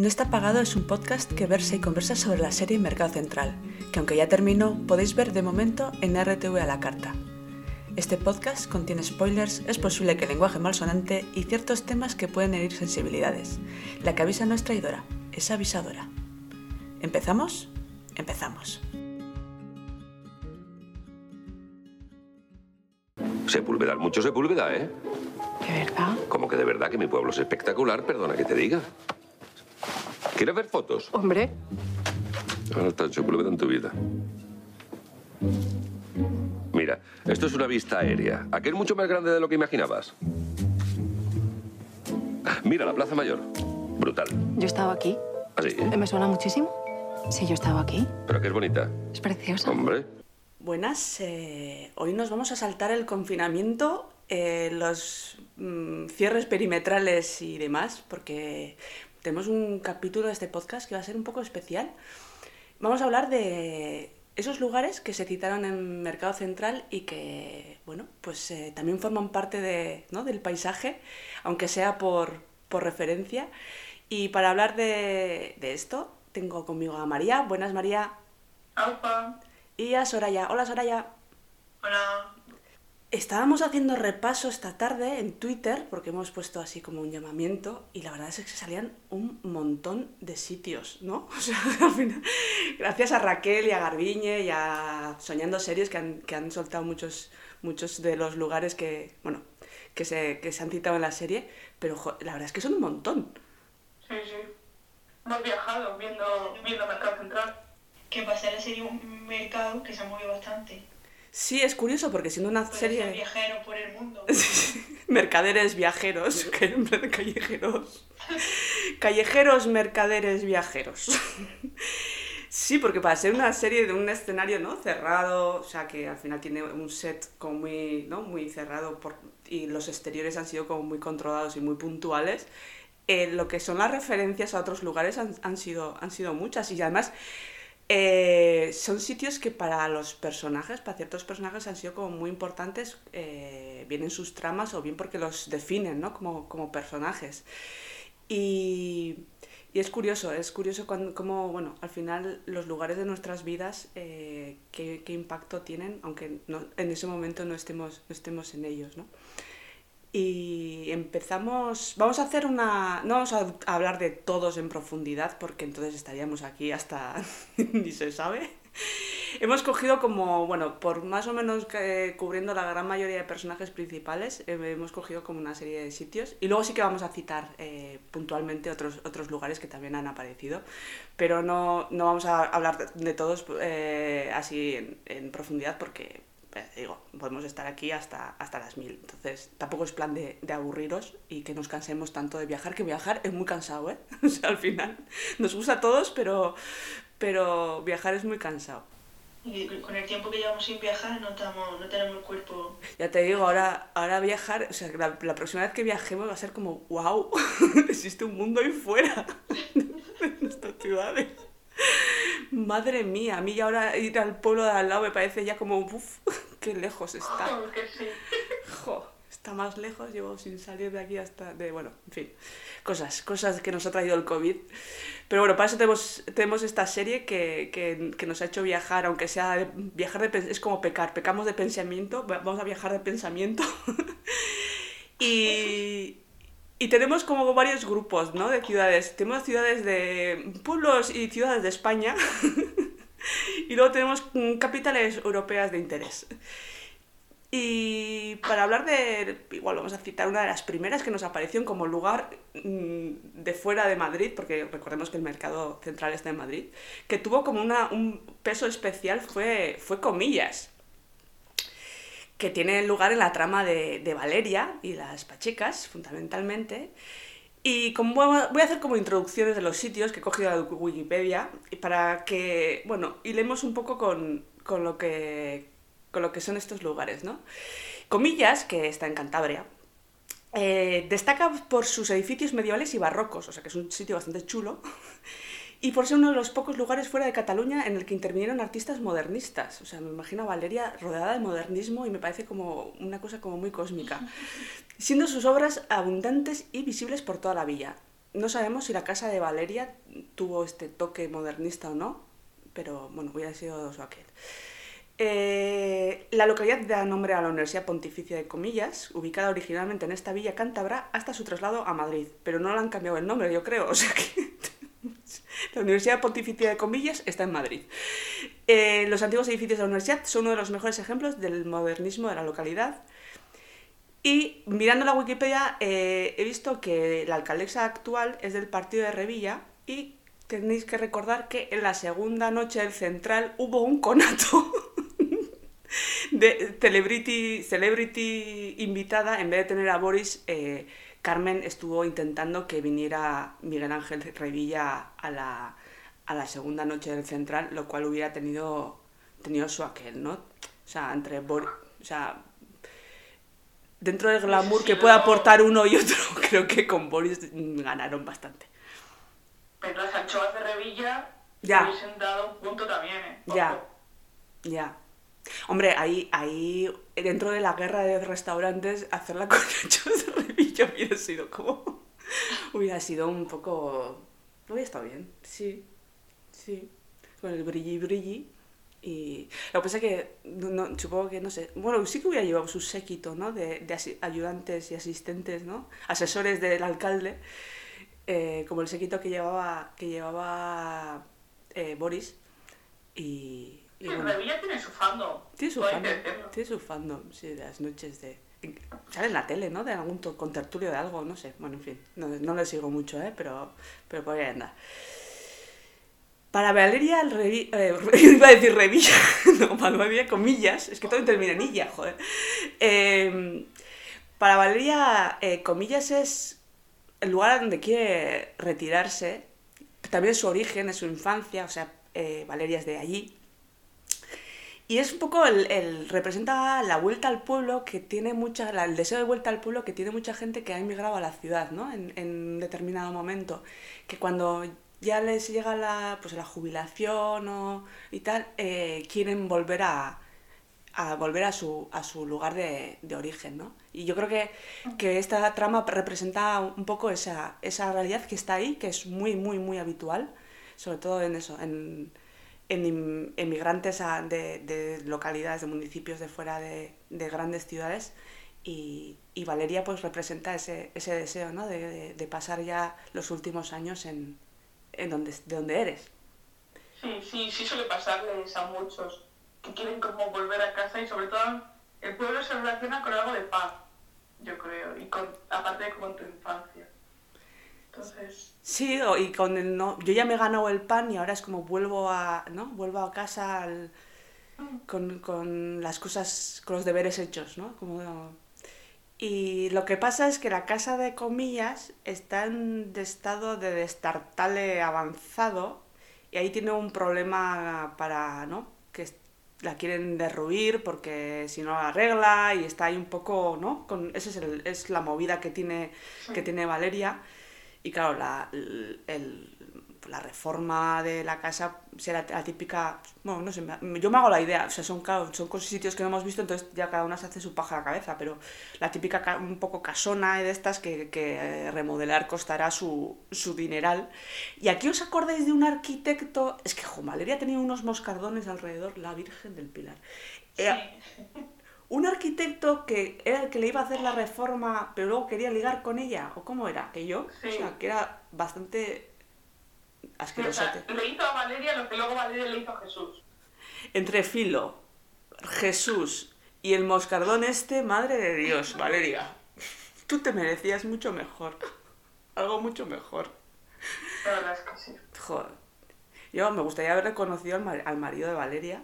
No está pagado es un podcast que versa y conversa sobre la serie Mercado Central, que aunque ya terminó, podéis ver de momento en RTV a la carta. Este podcast contiene spoilers, es posible que lenguaje malsonante y ciertos temas que pueden herir sensibilidades. La que avisa no es traidora, es avisadora. ¿Empezamos? Empezamos. Sepúlveda, mucho Sepúlveda, ¿eh? ¿De verdad? Como que de verdad que mi pueblo es espectacular, perdona que te diga. ¿Quieres ver fotos? Hombre, Ahora está Sepúlveda en tu vida. Mira, esto es una vista aérea. Aquí es mucho más grande de lo que imaginabas. Mira, la Plaza Mayor. Brutal. yo estaba aquí. Así, Eh, ¿Me suena muchísimo? Sí, yo estaba aquí. pero que es bonita. Es preciosa. Hombre. Buenas, eh, hoy nos vamos a saltar el confinamiento, eh, los mm, cierres perimetrales y demás, porque tenemos un capítulo de este podcast que va a ser un poco especial. Vamos a hablar de esos lugares que se citaron en Mercado Central y que, bueno, pues eh, también forman parte de, ¿no? del paisaje, aunque sea por, por referencia. Y para hablar de, de esto, tengo conmigo a María. Buenas, María. Aupa, Y a Soraya. Hola, Soraya. hola. Estábamos haciendo repaso esta tarde en Twitter, porque hemos puesto así como un llamamiento, y la verdad es que salían un montón de sitios, ¿no? O sea, al final, gracias a Raquel y a Garbiñe y a Soñando Series que han, que han soltado muchos, muchos de los lugares que, bueno, que se, que se han citado en la serie, pero jo, la verdad es que son un montón. Sí, sí. Hemos viajado viendo, viendo Mercado Central. que pasara sería un mercado que se ha movido bastante. Sí, es curioso porque siendo una Puede serie... ser viajero por el mundo. Mercaderes viajeros, que en vez de callejeros. Callejeros, mercaderes, viajeros. Sí, porque para ser una serie de un escenario ¿no? cerrado, o sea que al final tiene un set como muy, ¿no? muy cerrado por, y los exteriores han sido como muy controlados y muy puntuales, eh, lo que son las referencias a otros lugares han, han sido, han sido muchas y además eh, son sitios que para los personajes, para ciertos personajes han sido como muy importantes, eh, bien en sus tramas o bien porque los definen ¿no? como, como personajes. Y, y es curioso, es curioso cuando, cómo, bueno, al final los lugares de nuestras vidas, eh, qué, qué impacto tienen, aunque no- en ese momento no estemos, no estemos en ellos, ¿no? Y empezamos, vamos a hacer una, no vamos a hablar de todos en profundidad porque entonces estaríamos aquí hasta ni se sabe. Hemos cogido como, bueno, por más o menos cubriendo la gran mayoría de personajes principales, eh, hemos cogido como una serie de sitios y luego sí que vamos a citar eh, puntualmente otros, otros lugares que también han aparecido, pero no, no vamos a hablar de, todos eh, así en, profundidad porque digo, podemos estar aquí hasta, hasta las mil. Entonces, tampoco es plan de, de aburriros y que nos cansemos tanto de viajar, que viajar es muy cansado, ¿eh? O sea, al final nos gusta a todos, pero, pero viajar es muy cansado. Y con el tiempo que llevamos sin viajar no, estamos, no tenemos el cuerpo... Ya te digo, ahora, ahora viajar, o sea, la, la próxima vez que viajemos va a ser como, wow, existe un mundo ahí fuera de nuestras ciudades. Madre mía, a mí ya ahora ir al pueblo de al lado me parece ya como, uff, qué lejos está. Joder, que sí. Jo, está más lejos, llevo sin salir de aquí hasta de, bueno, en fin, cosas, cosas que nos ha traído el COVID. Pero bueno, para eso tenemos, tenemos esta serie que, que, que nos ha hecho viajar, aunque sea de- viajar de es como pecar, pecamos de pensamiento, va- vamos a viajar de pensamiento. y, y tenemos como varios grupos, ¿no? De ciudades. Tenemos ciudades de pueblos y ciudades de España. y luego tenemos mm, capitales europeas de interés. Y para hablar de, igual vamos a citar una de las primeras que nos apareció como lugar mm, de fuera de Madrid, porque recordemos que el mercado central está en Madrid, que tuvo como una, un peso especial fue, fue Comillas, que tiene lugar en la trama de, de Valeria y las Pachecas, fundamentalmente. Y voy a- hacer como introducciones de los sitios que he cogido de Wikipedia, para que, bueno, hilemos un poco con, con lo que con lo que son estos lugares, ¿no? Comillas, que está en Cantabria, eh, destaca por sus edificios medievales y barrocos, o sea que es un sitio bastante chulo, y por ser uno de los pocos lugares fuera de Cataluña en el que intervinieron artistas modernistas. O sea, me imagino a Valeria rodeada de modernismo y me parece como una cosa como muy cósmica, siendo sus obras abundantes y visibles por toda la villa. no sabemos si la casa de Valeria tuvo este toque modernista o no, pero bueno, hubiera sido su aquel. Eh, la localidad da nombre a la Universidad Pontificia de Comillas, ubicada originalmente en esta villa cántabra hasta su traslado a Madrid, pero no le han cambiado el nombre, yo creo, o sea que la Universidad Pontificia de Comillas está en Madrid. Eh, los antiguos edificios de la universidad son uno de los mejores ejemplos del modernismo de la localidad. Y mirando la Wikipedia eh, he visto que la alcaldesa actual es del partido de Revilla y tenéis que recordar que en la segunda noche del Central hubo un conato de celebrity, celebrity invitada, en vez de tener a Boris, eh, Carmen estuvo intentando que viniera Miguel Ángel Revilla a la, a la segunda noche del Central, lo cual hubiera tenido, tenido su aquel, ¿no? O sea, entre Boris, o sea, dentro del glamour que puede aportar uno y otro, creo que con Boris ganaron bastante. Pero las anchoas de Revilla Ya. hubiesen dado un punto también, ¿eh? Ojo. Ya, ya. Hombre, ahí, ahí, dentro de la guerra de restaurantes, hacerla con nachos de revilla hubiera sido como... Hubiera sido un poco... Hubiera estado bien, sí, sí. Con el brilli brilli. Y lo que pasa es que, no, supongo que, no sé, bueno, sí que hubiera llevado su séquito, ¿no? De, de ayudantes y asistentes, ¿no? Asesores del alcalde, eh, como el séquito que llevaba, que llevaba eh, Boris. Y, y bueno, Revilla tiene su fandom. tiene su fandom, tiene su fandom, sí, de las noches de... Sale en la tele, ¿no? De algún to- contertulio de algo, no sé. Bueno, en fin, no, no le sigo mucho, ¿eh? Pero, pero por ahí anda. Para Valeria, el revi- eh, iba a decir revilla, no, para Valeria, comillas, es que todo termina en illa, joder. Eh, para Valeria, eh, comillas es el lugar a donde quiere retirarse, también su origen, es su infancia, o sea, eh, Valeria es de allí. Y es un poco el, representa la vuelta al pueblo que tiene mucha, el deseo de vuelta al pueblo que tiene mucha gente que ha emigrado a la ciudad, ¿no? En, en determinado momento. Que cuando ya les llega la, pues, la jubilación o, y tal, eh, quieren volver a, a volver a su, a su lugar de, de origen, ¿no? Y yo creo que, que esta trama representa un poco esa, esa realidad que está ahí, que es muy, muy, muy habitual, sobre todo en eso, en, en emigrantes de, de localidades, de municipios de fuera de, de grandes ciudades. Y, y Valeria pues representa ese, ese deseo, ¿no? De, de- de pasar ya los últimos años en, en donde, de donde eres. Sí, sí, sí suele pasarles a muchos que quieren como volver a casa y sobre todo el pueblo se relaciona con algo de paz, yo creo, y con, aparte de con tu infancia. Entonces, Sí, y con el no, yo ya me he ganado el pan y ahora es como vuelvo a, ¿no? Vuelvo a casa al- con, con las cosas, con los deberes hechos, ¿no? Como, y lo que pasa es que la casa de comillas está en de estado de destartale avanzado y ahí tiene un problema para, ¿no? Que la quieren derruir porque si no la arregla y está ahí un poco, ¿no? Con, esa es, el- es la movida que tiene, que tiene Valeria. Y claro, la, el- la reforma de la casa será la típica. Bueno, no sé, yo me hago la idea. O sea, son, claro, son sitios que no hemos visto, entonces ya cada una se hace su paja a la cabeza. Pero la típica ca- un poco casona de estas que, que, eh, remodelar costará su, su dineral. Y aquí os acordáis de un arquitecto. Es que, jo, Valeria tenía unos moscardones alrededor, la Virgen del Pilar. Eh, un arquitecto que era el que le iba a hacer la reforma, pero luego quería ligar con ella, o cómo era, que yo, Sí. o sea, que era bastante o sea, asquerosote. le hizo a Valeria lo que luego Valeria le hizo a Jesús. Entre Filo, Jesús y el moscardón este, madre de Dios, Valeria, tú te merecías mucho mejor, algo mucho mejor. La verdad es que sí. Joder. Yo me gustaría haber reconocido al, mar- al marido de Valeria,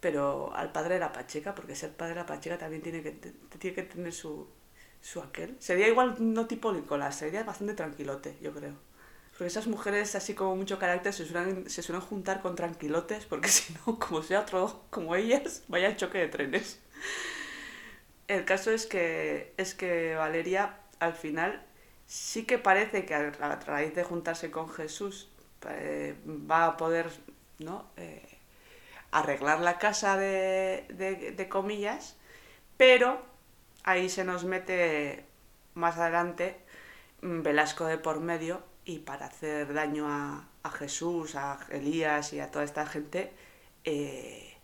pero al padre de la Pacheca, porque ser padre de la Pacheca también tiene que, tiene que tener su, su aquel. Sería igual no tipo Nicolás, sería bastante tranquilote, yo creo. Porque esas mujeres así como mucho carácter se suelen, se suelen juntar con tranquilotes, porque si no, como sea otro como ellas, vaya choque de trenes. El caso es que, es que Valeria al final sí que parece que a a raíz de juntarse con Jesús eh, va a poder ¿no? Eh, arreglar la casa de, de- comillas, pero ahí se nos mete más adelante mm, Velasco de por medio y para hacer daño a, a Jesús, a Elías y a toda esta gente, eh,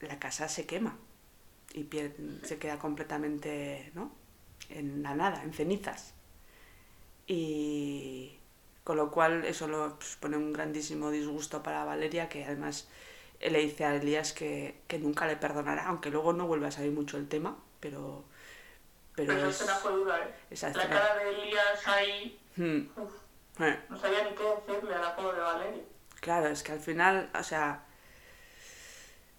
la casa se quema y se queda completamente ¿no? en la nada, en cenizas. Y con lo cual eso lo supone un grandísimo disgusto para Valeria, que además le dice a Elías que, que nunca le perdonará, aunque luego no vuelve a salir mucho el tema, pero... Pero, es- fue dura, ¿eh? esa La cara de Elías ahí, Hmm, eh. no sabía ni qué decirle a la pobre Valeria. Claro, es que al final, o sea,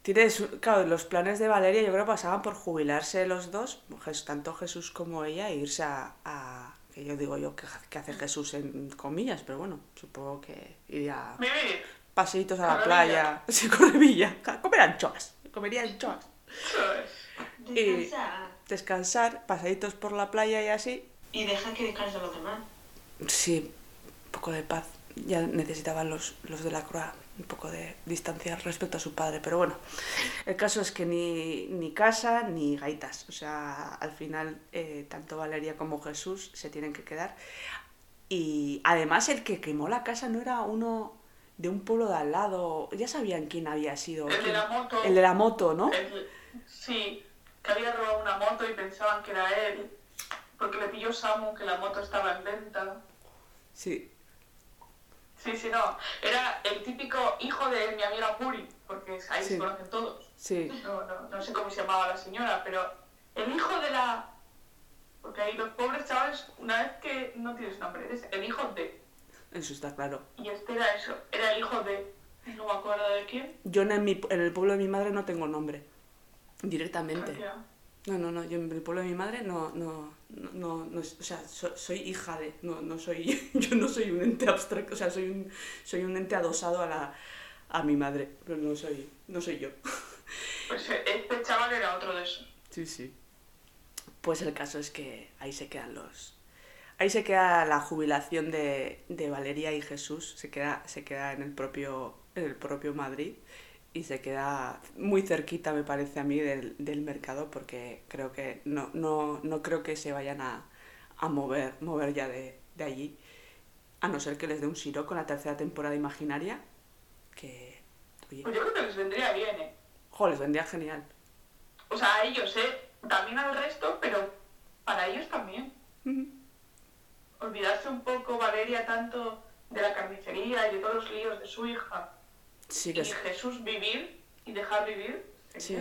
tienes, claro, los planes de Valeria yo creo pasaban por jubilarse los dos, tanto Jesús como ella, e irse a, a- que yo digo yo que, que hace Jesús en comillas, pero bueno, supongo que iría Vivir, paseitos a la playa, sí, Correvilla, a comer anchoas, comería anchoas. Descansa. descansar, paseitos por la playa y así, Y deja que descansen los demás. Sí, un poco de paz. Ya necesitaban los, los de la Croix un poco de distancia respecto a su padre, pero bueno, el caso es que ni, ni casa ni gaitas. O sea, al final, eh, tanto Valeria como Jesús se tienen que quedar. Y además, el que quemó la casa no era uno de un pueblo de al lado. Ya sabían quién había sido. El de quién- la moto. El de la moto, ¿no? El- sí, que había robado una moto y pensaban que era él, porque le pilló Samu que la moto estaba en venta. Sí. Sí, sí, no. Era el típico hijo de mi amiga Puri, porque ahí Sí. se conocen todos. Sí. No, no, no sé cómo se llamaba la señora, pero el hijo de la... Porque ahí los pobres chavales, una vez que no tienes nombre, eres el hijo de... Eso está claro. Y este era eso, era el hijo de... No me acuerdo de quién. Yo en, mi- en el pueblo de mi madre no tengo nombre. Directamente. Hostia. No, no, no, yo en el pueblo de mi madre no, no, no, no, o sea, so- soy hija de, no, no soy, yo no soy un ente abstracto, o sea, soy un, soy un ente adosado a la, a mi madre, pero no soy, no soy yo. Pues este chaval era otro de esos. Sí, sí. Pues el caso es que ahí se quedan los, ahí se queda la jubilación de, de Valeria y Jesús, se queda, se queda en el propio, en el propio Madrid y se queda muy cerquita, me parece a mí, del, del mercado, porque creo que no, no, no creo que se vayan a, a mover, mover ya de, de allí, a no ser que les dé un siro con la tercera temporada imaginaria, que, oye, Pues yo creo que les vendría bien, ¿eh? jo, les vendría genial. O sea, a ellos, ¿eh? También al resto, pero para ellos también. Ujú. Olvidarse un poco, Valeria, tanto de la carnicería y de todos los líos de su hija. Sí Y que es- Jesús vivir y dejar vivir. Sí,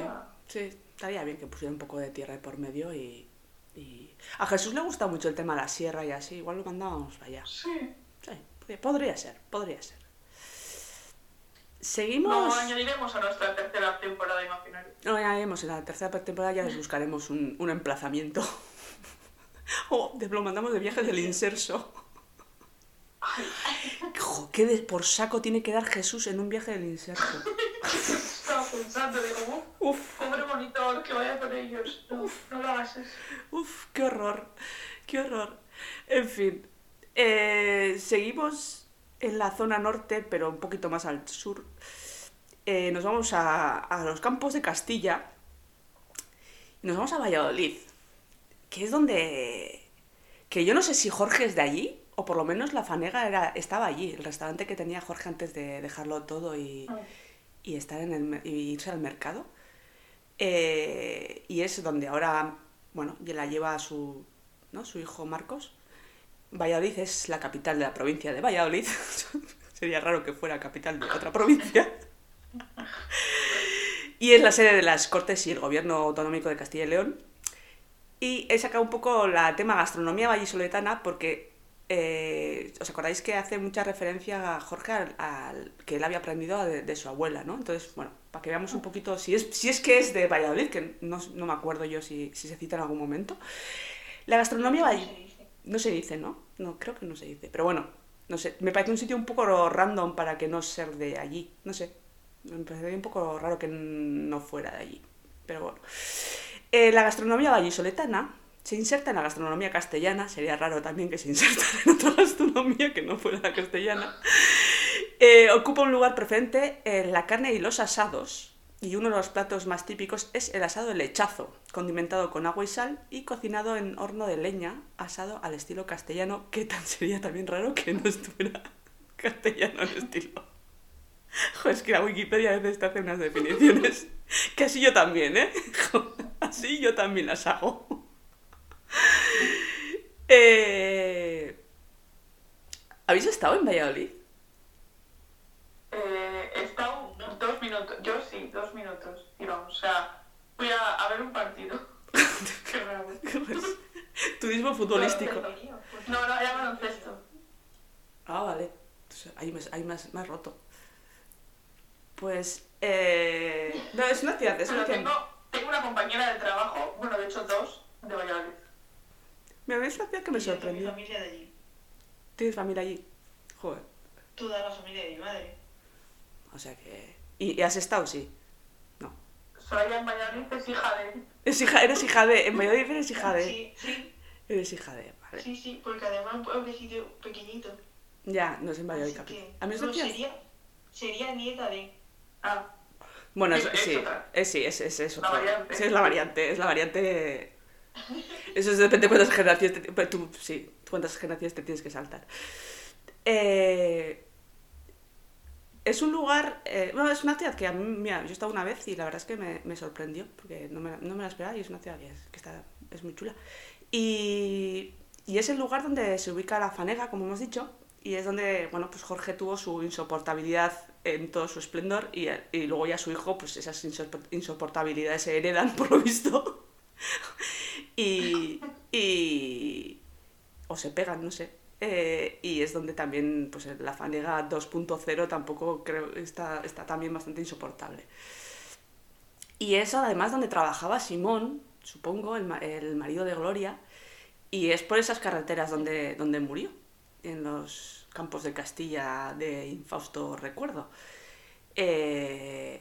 sí, estaría bien que pusiera un poco de tierra por medio y, y- A Jesús le gusta mucho el tema de la sierra y así, igual lo mandábamos para allá. Sí. Sí, podría- ser, podría ser. Seguimos... Lo añadiremos a nuestra tercera temporada imaginaria. No, ya veremos, en la tercera temporada ya les buscaremos un, un emplazamiento. o de- lo mandamos de viajes del inserso. Jo, ¿Qué de- por saco tiene que dar Jesús en un viaje del inserso? Estaba pensando, digo, Uf. uff, pobre monitor, que vaya con ellos. No, no lo hagas eso. Uf, qué horror, qué horror. En fin, eh, seguimos en la zona norte, pero un poquito más al sur. Eh, nos vamos a, a los campos de Castilla. Y nos vamos a Valladolid, que es donde... Que yo no sé si Jorge es de allí, o por lo menos la fanega era, estaba allí, el restaurante que tenía Jorge antes de dejarlo todo y, y estar en el, y irse al mercado. Eh, y es donde ahora, bueno, la lleva su, ¿no? su hijo Marcos. Valladolid es la capital de la provincia de Valladolid. Sería raro que fuera capital de otra provincia. y es la sede de las Cortes y el Gobierno Autonómico de Castilla y León. Y he sacado un poco la tema gastronomía vallisoletana porque eh, os acordáis que hace mucha referencia a Jorge al, al- que él había aprendido de, de su abuela, ¿no? Entonces, bueno, para que veamos un poquito si es, si es que es de Valladolid, que no, no me acuerdo yo si, si se cita en algún momento. La gastronomía No se vallisoletana... dice. No se dice, ¿no? No, creo que no se dice. Pero bueno, no sé. Me parece un sitio un poco random para que no ser de allí. No sé. Me parecería un poco raro que no fuera de allí. Pero bueno. Eh, la gastronomía vallisoletana se inserta en la gastronomía castellana. Sería raro también que se insertara en otra gastronomía que no fuera la castellana. Eh, ocupa un lugar preferente en la carne y los asados. y uno de los platos más típicos es el asado de lechazo, condimentado con agua y sal y cocinado en horno de leña, asado al estilo castellano, que tan sería también raro que no estuviera castellano el estilo. Joder, es que la Wikipedia a veces te hace unas definiciones que así yo también, ¿eh? Así yo también las hago. Eh, ¿Habéis estado en Valladolid? Eh, he estado dos minutos, yo sí, dos minutos. Y vamos, o sea, fui a, a ver un partido. Qué raro. Turismo futbolístico. No, no, era baloncesto. Ah, vale. Entonces, ahí, me, ahí me, has, me has roto. Pues... Eh... No, es una ciudad, es una ciudad... tengo, tengo una compañera de trabajo, bueno, de hecho dos, de Valladolid. Me es una ciudad que me Mi sorprendió. familia de allí. ¿Tienes familia allí? Joder. Toda la familia de mi madre. O sea que... ¿Y, y has estado? Sí. No. Soraya en Valladolid es hija de... Es hija, eres hija de... En Valladolid eres hija de... Sí, sí, Eres hija de... Vale. sí, sí, porque además un pueblecito pequeñito. Ya, no es en Valladolid Así capital. que, A mí es no, sería, sería nieta de... Ah, Bueno, Es- sí, es, sí, es, es, es La variante. Sí, es la variante, es la variante... Eso es, depende de cuántas generaciones te, pero tú, sí, cuántas generaciones te tienes que saltar. Eh, es un lugar, eh, bueno, es una ciudad que a mí, mira, yo he estado una vez y la verdad es que me, me sorprendió, porque no me, no me la esperaba y es una ciudad que, es, que está, es muy chula. Y, y es el lugar donde se ubica la Fanega, como hemos dicho, y es donde, bueno, pues Jorge tuvo su insoportabilidad en todo su esplendor y, y luego ya su hijo, pues esas insopor- insoportabilidades se heredan, por lo visto. Y, y... o se pegan, no sé. Eh, y es donde también pues la Fanega 2.0 tampoco creo está, está también bastante insoportable. Y es además donde trabajaba Simón, supongo, el, el marido de Gloria, y es por esas carreteras donde, donde murió, en los campos de Castilla de infausto recuerdo. Eh,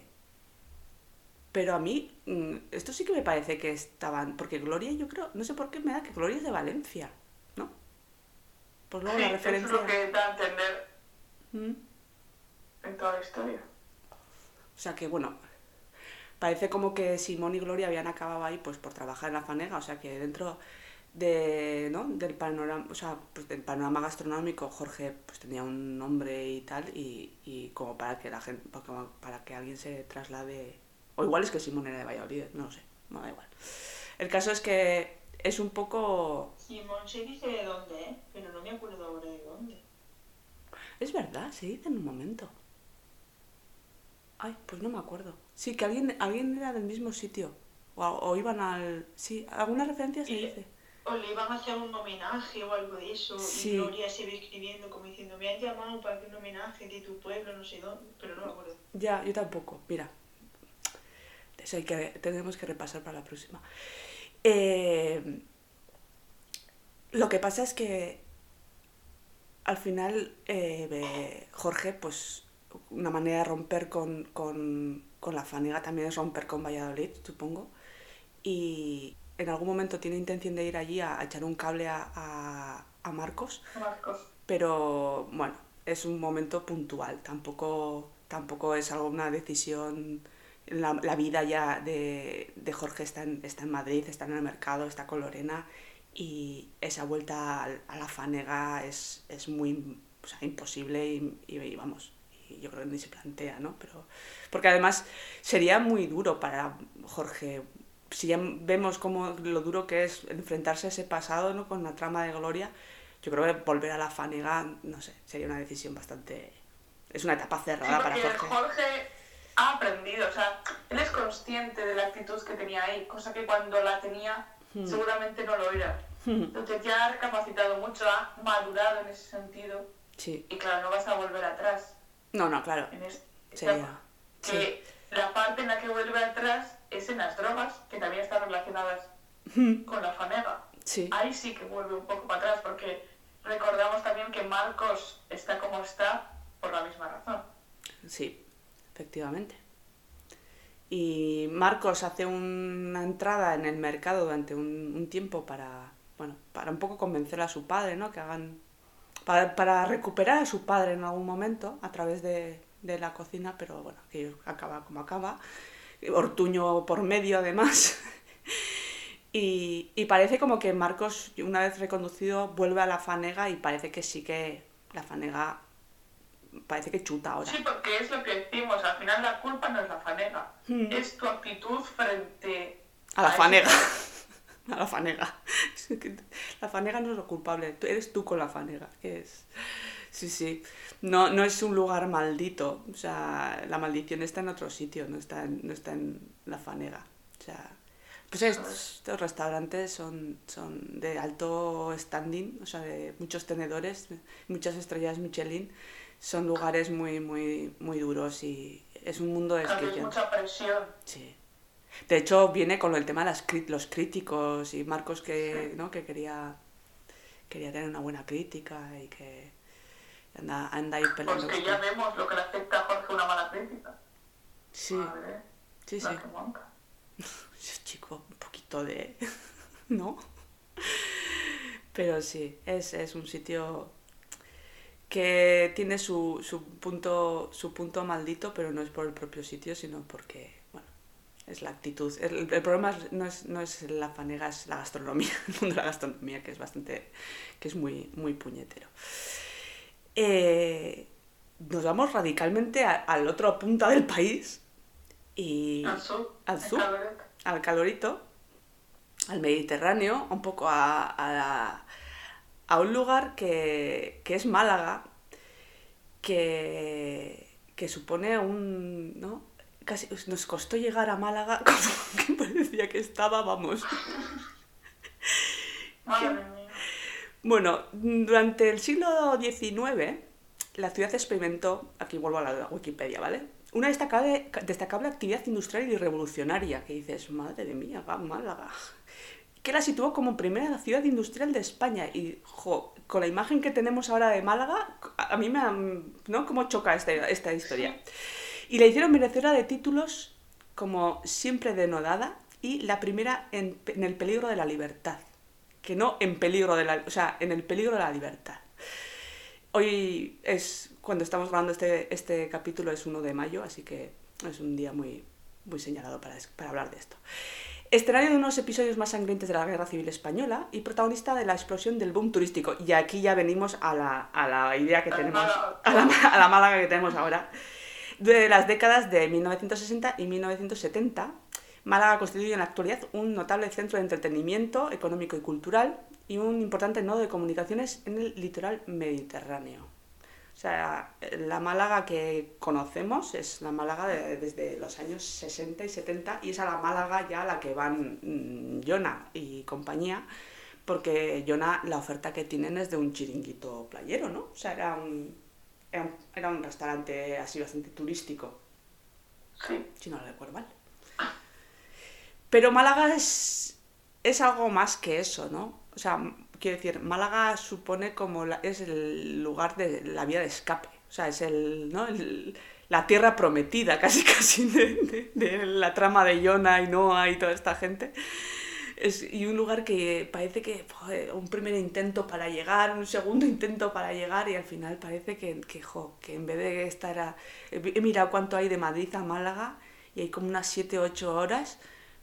pero a mí, mm, esto sí que me parece que estaban, porque Gloria yo creo, no sé por qué me da que Gloria es de Valencia, ¿no? Pues luego sí, la eso es referencia... lo que da a entender Mm. en toda la historia. O sea que bueno, parece como que Simón y Gloria habían acabado ahí pues por trabajar en la fanega, o sea que dentro de, ¿no? del panorama, o sea, pues del panorama gastronómico Jorge pues tenía un nombre y tal y, y como para que la gente para que alguien se traslade o igual es que Simón era de Valladolid, no lo sé, no da igual. El caso es que es un poco Simón se dice de dónde, ¿eh? Pero no me acuerdo ahora de dónde. Es verdad, se dice en un momento. Ay, pues no me acuerdo. Sí, que alguien, alguien era del mismo sitio. O, o iban al... Sí, alguna referencia se Y- dice. O le iban a hacer un homenaje o algo de eso. Sí. Y Gloria se ve escribiendo como diciendo, me han llamado para hacer un homenaje de tu pueblo, no sé dónde. Pero no me acuerdo. Ya, yo tampoco. Mira. Eso hay que, tenemos que repasar para la próxima. Eh, lo que pasa es que al final eh, Jorge, pues una manera de romper con, con, con la fanega también es romper con Valladolid, supongo. Y en algún momento tiene intención de ir allí a, a echar un cable a, a- a Marcos Marcos. pero bueno, es un momento puntual, tampoco, tampoco es algo, una decisión, la, la vida ya de, de Jorge está en, está en Madrid, está en el mercado, está con Lorena y esa vuelta a la fanega es, es muy o sea, imposible y, y- y vamos, y yo creo que ni se plantea, ¿no? Pero, porque además sería muy duro para Jorge, si ya vemos cómo lo duro que es enfrentarse a ese pasado, ¿no? Con la trama de Gloria, yo creo que volver a la fanega, no sé, sería una decisión bastante... Es una etapa Sí, cerrada para Jorge. Jorge ha aprendido, o sea, él es consciente de la actitud que tenía ahí, cosa que cuando la tenía Hmm. seguramente no lo era. Entonces ya ha recapacitado mucho, ha madurado en ese sentido Sí. y claro, no vas a volver atrás No, no, claro. en es- Sería... que la parte en la que vuelve atrás es en las drogas, que también están relacionadas con la fanega. Sí. Ahí sí que vuelve un poco para atrás, porque recordamos también que Marcos está como está por la misma razón. Sí, efectivamente. Y Marcos hace una entrada en el mercado durante un, tiempo para, bueno, para un poco convencer a su padre, ¿no? Que hagan, para, para recuperar a su padre en algún momento a través de, de la cocina, pero bueno, que acaba como acaba. Ortuño por medio además. y, y parece como que Marcos, una vez reconducido, vuelve a la fanega y parece que sí que la fanega parece que chuta ahora. Sí, porque es lo que decimos, al final la culpa no es la fanega, Mm. es tu actitud frente A la ese- fanega. A la fanega. La fanega no es lo culpable, eres tú con la fanega. que es... Sí, sí. No, no es un lugar maldito. O sea, la maldición está en otro sitio, no está en, no está en la fanega. O sea, pues estos, estos restaurantes son, son de alto standing, o sea, de muchos tenedores, muchas estrellas Michelin. Son lugares muy, muy, muy duros y es un mundo de Claro, es descripción. mucha presión. Sí. De hecho, viene con el tema de las los críticos y Marcos que, ¿no? que quería, quería tener una buena crítica y que anda, anda ahí Pues peleando. que con- ya vemos lo que le afecta a Jorge una mala crítica. Sí, Madre, sí, sí. la que. Sí, chico, un poquito de... ¿no? Pero sí, es, es un sitio que tiene su, su, punto, su punto maldito, pero no es por el propio sitio, sino porque, bueno, es la actitud. El, el problema no, es, no es la fanega, es la gastronomía, el mundo de la gastronomía, que es bastante, que es muy, muy puñetero. Eh, nos vamos radicalmente a- al otro punta del país y Al sur, al sur, al calorito, al Mediterráneo, un poco a, a, a un lugar que, que es Málaga, que, que supone un... ¿no? Casi nos costó llegar a Málaga como que parecía que estaba, vamos. Madre mía. Bueno, durante el siglo XIX, la ciudad experimentó, aquí vuelvo a la Wikipedia, ¿vale? Una destacable, destacable actividad industrial y revolucionaria, que dices, madre mía, va Málaga. Que la situó como primera ciudad industrial de España. Y, con la imagen que tenemos ahora de Málaga, a mí me, ¿no? ¿Cómo choca esta, esta historia? Y la hicieron merecedora de títulos como siempre denodada y la primera en, en el peligro de la libertad. Que no en peligro de la, o sea, en el peligro de la libertad. Hoy es cuando estamos grabando este, este capítulo es 1 de mayo, así que es un día muy, muy señalado para, para hablar de esto. Escenario de unos episodios más sangrientes de la Guerra Civil Española y protagonista de la explosión del boom turístico. Y aquí ya venimos a la, a la idea que tenemos, a la, a la Málaga que tenemos ahora. De las décadas de 1960 y 1970, Málaga constituye en la actualidad un notable centro de entretenimiento económico y cultural y un importante nodo de comunicaciones en el litoral mediterráneo. O sea, la Málaga que conocemos es la Málaga de- desde los años 60 y 70 y es a la Málaga ya a la que van mm, Jonah y compañía, porque Jonah la oferta que tienen es de un chiringuito playero, ¿no? O sea, era un, era un, era un restaurante así bastante turístico Sí. si no lo recuerdo mal. Pero Málaga es, es algo más que eso, ¿no? O sea, quiero decir, Málaga supone como es el lugar de la vía de escape. O sea, es el, ¿no? La tierra prometida, casi casi, de, la trama de Jonah y Noah y toda esta gente. Es, y un lugar que parece que joder, un primer intento para llegar, un segundo intento para llegar y al final parece que, que, jo, que en vez de estar a... He mirado cuánto hay de Madrid a Málaga y hay como unas 7 o 8 horas,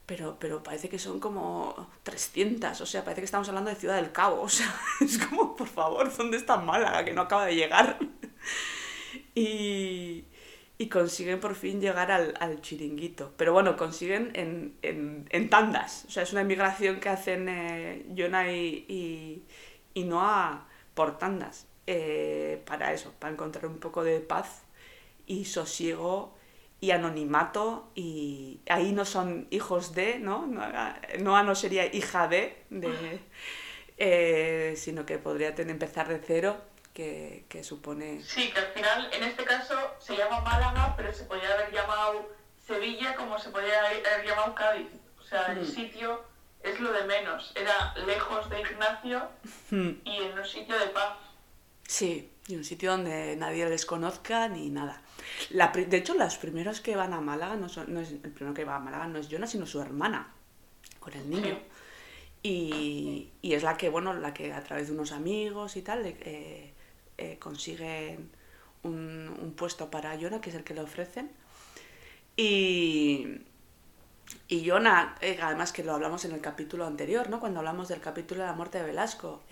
pero, pero parece que son como 300, o sea, parece que estamos hablando de Ciudad del Cabo, o sea, es como, por favor, ¿dónde está Málaga que no acaba de llegar? Y, y consiguen por fin llegar al, al chiringuito. Pero bueno, consiguen en, en, en tandas. O sea, es una migración que hacen eh, Jonah y, y, y Noah por tandas. eh, para eso, para encontrar un poco de paz y sosiego y anonimato. Y ahí no son hijos de, ¿no? Noah no sería hija de, de eh, sino que podría tener, empezar de cero. Que, que supone Sí, que al final, en este caso, se llama Málaga, pero se podría haber llamado Sevilla como se podría haber llamado Cádiz. O sea, el Mm. sitio es lo de menos. Era lejos de Ignacio Hmm. y en un sitio de paz. Sí, y un sitio donde nadie les conozca ni nada. La, de hecho, los primeros que van a Málaga, no, son, no es el primero que va a Málaga no es Jonah, sino su hermana, con el niño. Y, y es la que, bueno, la que a través de unos amigos y tal, eh, eh, consiguen un, un puesto para Jonah, que es el que le ofrecen. Y, Y Jonah, eh, además que lo hablamos en el capítulo anterior, ¿no? Cuando hablamos del capítulo de la muerte de Velasco,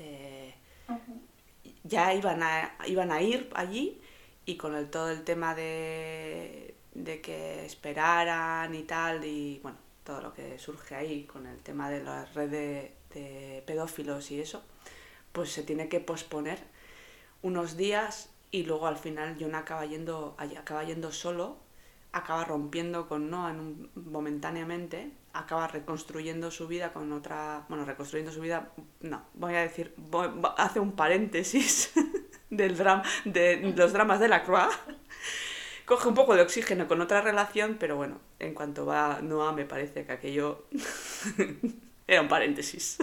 ya iban a, iban a ir allí y con el, todo el tema de, de que esperaran y tal, y bueno, todo lo que surge ahí con el tema de la red de, de pedófilos y eso, pues se tiene que posponer unos días y luego al final Jonah acaba yendo, acaba yendo solo, acaba rompiendo con Noah momentáneamente, acaba reconstruyendo su vida con otra, bueno, reconstruyendo su vida, no, voy a decir, voy- hace un paréntesis del drama, de los dramas de la Croix, coge un poco de oxígeno con otra relación, pero bueno, en cuanto va Noah me parece que aquello era un paréntesis.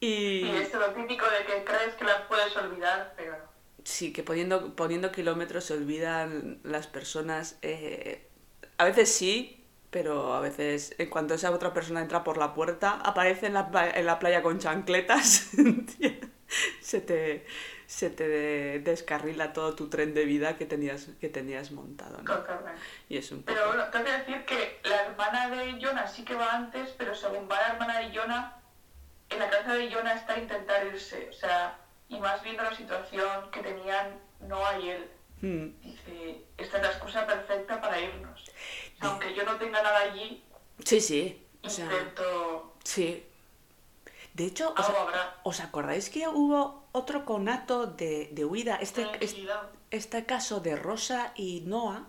y... Y esto lo típico de que crees que las puedes olvidar, pero no. Sí, que poniendo, poniendo kilómetros se olvidan las personas. eh, a veces sí, pero a veces en cuanto esa otra persona entra por la puerta, aparece en la, en la playa con chancletas, se te, se te de- descarrila todo tu tren de vida que tenías, que tenías montado. ¿no? Totalmente. Y es un poco... Pero bueno, tengo que decir que la hermana de Jonah sí que va antes, pero según va la hermana de Jonah, en la cabeza de Jonah está intentar irse. O sea, y más viendo la situación que tenían Noah y él. Mm, Dice, esta es la excusa perfecta para irnos. Aunque yo no tenga nada allí, Sí, sí. O sea, intento... sí. De hecho, ¿os, Algo habrá. ¿os acordáis que hubo otro conato de, de huida? Este, este, este caso de Rosa y Noah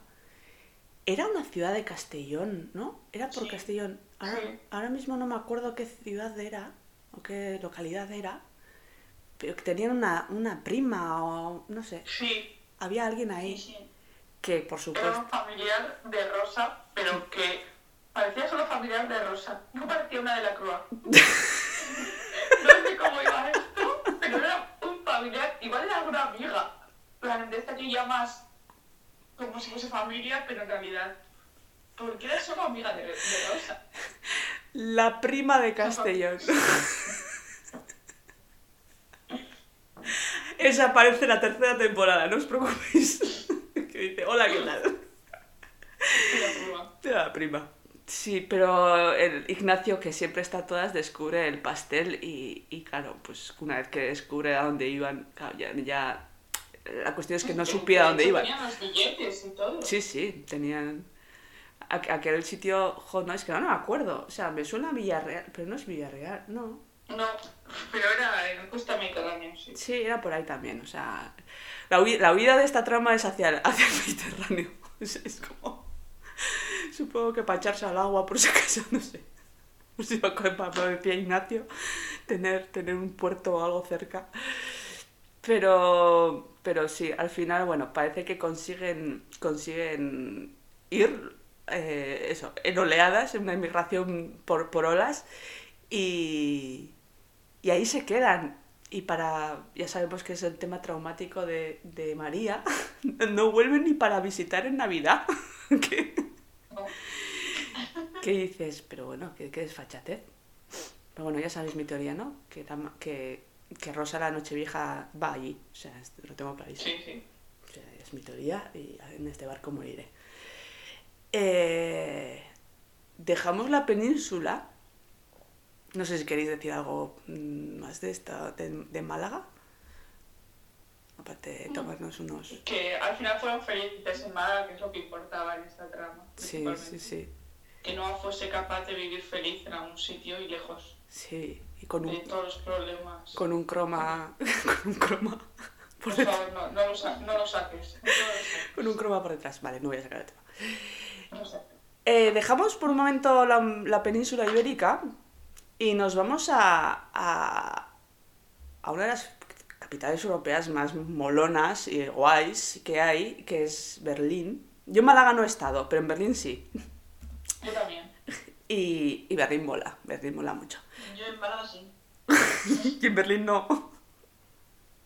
era una ciudad de Castellón, ¿no? Era por Sí. Castellón. Ahora, Sí. ahora mismo no me acuerdo qué ciudad era o qué localidad era, pero que tenían una, una prima o no sé. Sí, Había alguien ahí sí. que, por era supuesto, un familiar de Rosa, pero que parecía solo familiar de Rosa. No parecía una de la Crua. plan, de esta que llamas como si fuese familia, pero en realidad. Porque era solo amiga de, de Rosa. la prima de Castellón. Esa aparece en la tercera temporada, no os preocupéis. que dice, hola, ¿qué tal? La prima. Sí, pero el Ignacio, que siempre está a todas, descubre el pastel y, y claro, pues una vez que descubre a dónde iban, ya- La cuestión es que no supiera dónde De los billetes y todo. Sí, sí, tenían... aqu- Aquel sitio, jo, no, es que no, no me acuerdo. O sea, me suena a Villarreal, pero no es Villarreal, no. No, pero era en Costa Mediterránea, sí. Sí, era por ahí también, o sea... La, la huida de esta trama es hacia el, hacia el Mediterráneo. Es, es como... Supongo que para echarse al agua, por si acaso, no sé. Por si lo que pa- decía Ignacio, tener, tener un puerto o algo cerca. Pero, pero sí, al final, bueno, parece que consiguen, consiguen ir, eh, eso, en oleadas, en una inmigración por, por olas, y, y ahí se quedan. Y para, ya sabemos que es el tema traumático de, de María, no vuelven ni para visitar en Navidad. ¿Qué, No. qué dices? Pero bueno, qué, qué desfachatez. Pero bueno, ya sabéis mi teoría, ¿no? Que, que, que Rosa la Nochevieja va allí. O sea, lo tengo clarísimo. Sí, sí. O sea, es mi teoría y en este barco moriré. Eh, dejamos la península. No sé si queréis decir algo mm, más de esta, de, de Málaga. Aparte de tomarnos unos... Que al final fueron felices en Málaga, que es lo que importaba en esta trama. Sí, sí, sí. Que Noah fuese capaz de vivir feliz en algún sitio y lejos Sí, y con de un, todos los problemas. con un croma... Con un croma... Por detrás. favor, no, no, lo, sa- no lo saques. No lo saques. Con un croma por detrás. Vale, no voy a sacar el tema. No. Eh, dejamos por un momento la, la península ibérica y nos vamos a, a, a una de las capitales europeas más molonas y guays que hay, que es Berlín. Yo en Málaga no he estado, pero en Berlín sí. Yo también. Y, y Berlín mola, Berlín mola mucho. Yo en Málaga sí. Y en Berlín no.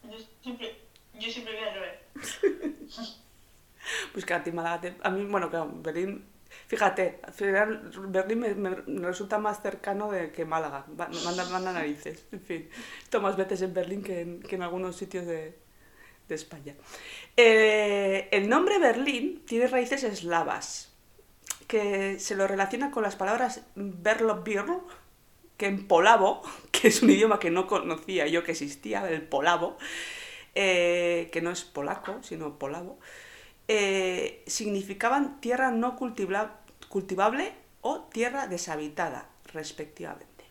Yo siempre, yo siempre voy a llover. Pues que a ti Málaga te- A mí, bueno, claro, Berlín... Fíjate, al final Berlín me, me- me resulta más cercano de que Málaga. Manda, manda narices, en fin. Esto más veces en Berlín que en, que en algunos sitios de, de España. Eh, el nombre Berlín tiene raíces eslavas, que se lo relaciona con las palabras verlo birl, que en polavo, que es un idioma que no conocía yo que existía, el polavo, eh, que no es polaco, sino polavo, eh, significaban tierra no cultiva- cultivable o tierra deshabitada, respectivamente.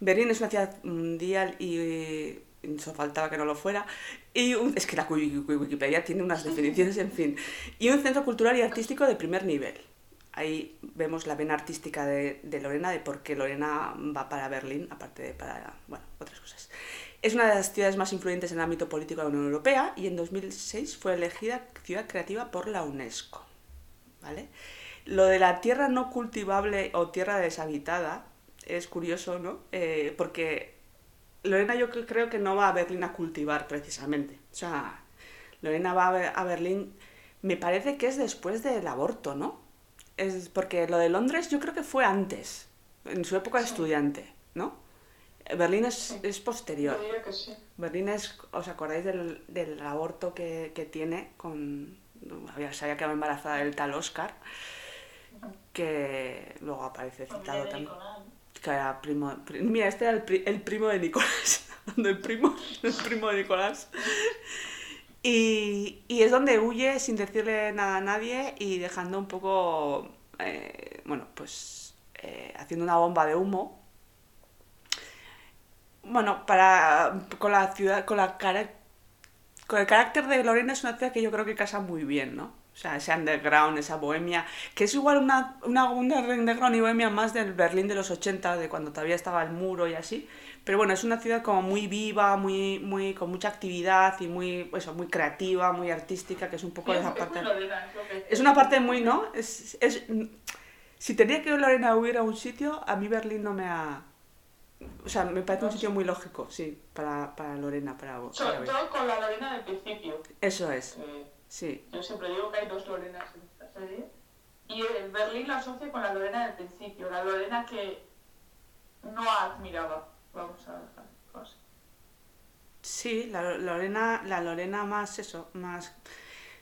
Berlín es una ciudad mundial y eso faltaba que no lo fuera. Y un- es que la Wiki- Wikipedia tiene unas definiciones, en fin. Y un centro cultural y artístico de primer nivel. Ahí vemos la vena artística de, de Lorena, de por qué Lorena va para Berlín, aparte de para, bueno, otras cosas. Es una de las ciudades más influyentes en el ámbito político de la Unión Europea y en 2006 fue elegida ciudad creativa por la UNESCO. ¿Vale? Lo de la tierra no cultivable o tierra deshabitada es curioso, ¿no? Eh, porque Lorena yo cre- creo que no va a Berlín a cultivar precisamente. O sea, Lorena va a Be- a Berlín, me parece que es después del aborto, ¿no? Es porque lo de Londres yo creo que fue antes, en su época de estudiante, ¿no? Berlín es, Sí. es posterior. Yo que sí. Berlín es, ¿os acordáis del, del aborto que, que tiene con... Había, se había quedado embarazada del tal Oscar, que luego aparece citado también. Nicolás. Que era primo, pri- mira, este era el, pri- el primo de Nicolás. El primo, el primo de Nicolás. Y, y es donde huye sin decirle nada a nadie y dejando un poco, eh, bueno, pues eh, haciendo una bomba de humo. Bueno, para con la ciudad, con la cara, con el carácter de Lorena es una ciudad que yo creo que casa muy bien, ¿no? O sea, ese underground, esa bohemia, que es igual una, una, una underground y bohemia más del Berlín de los 80, de cuando todavía estaba el muro y así. Pero bueno, es una ciudad como muy viva, muy, muy, con mucha actividad y muy, eso, muy creativa, muy artística, que es un poco Es- esa es parte. Lorena, es una parte muy, ¿no? Es, es, si tenía que Lorena hubiera un sitio, a mí Berlín no me ha... O sea, me parece un sitio muy lógico, sí, para, para Lorena, para, para Sobre todo con la Lorena del principio. Eso es, Eh, sí. yo siempre digo que hay dos Lorenas en esta serie. Y el Berlín la asocia con la Lorena del principio, la Lorena que no admiraba. Vamos a dejarlo así. Sí, la Lorena, la Lorena más eso, más...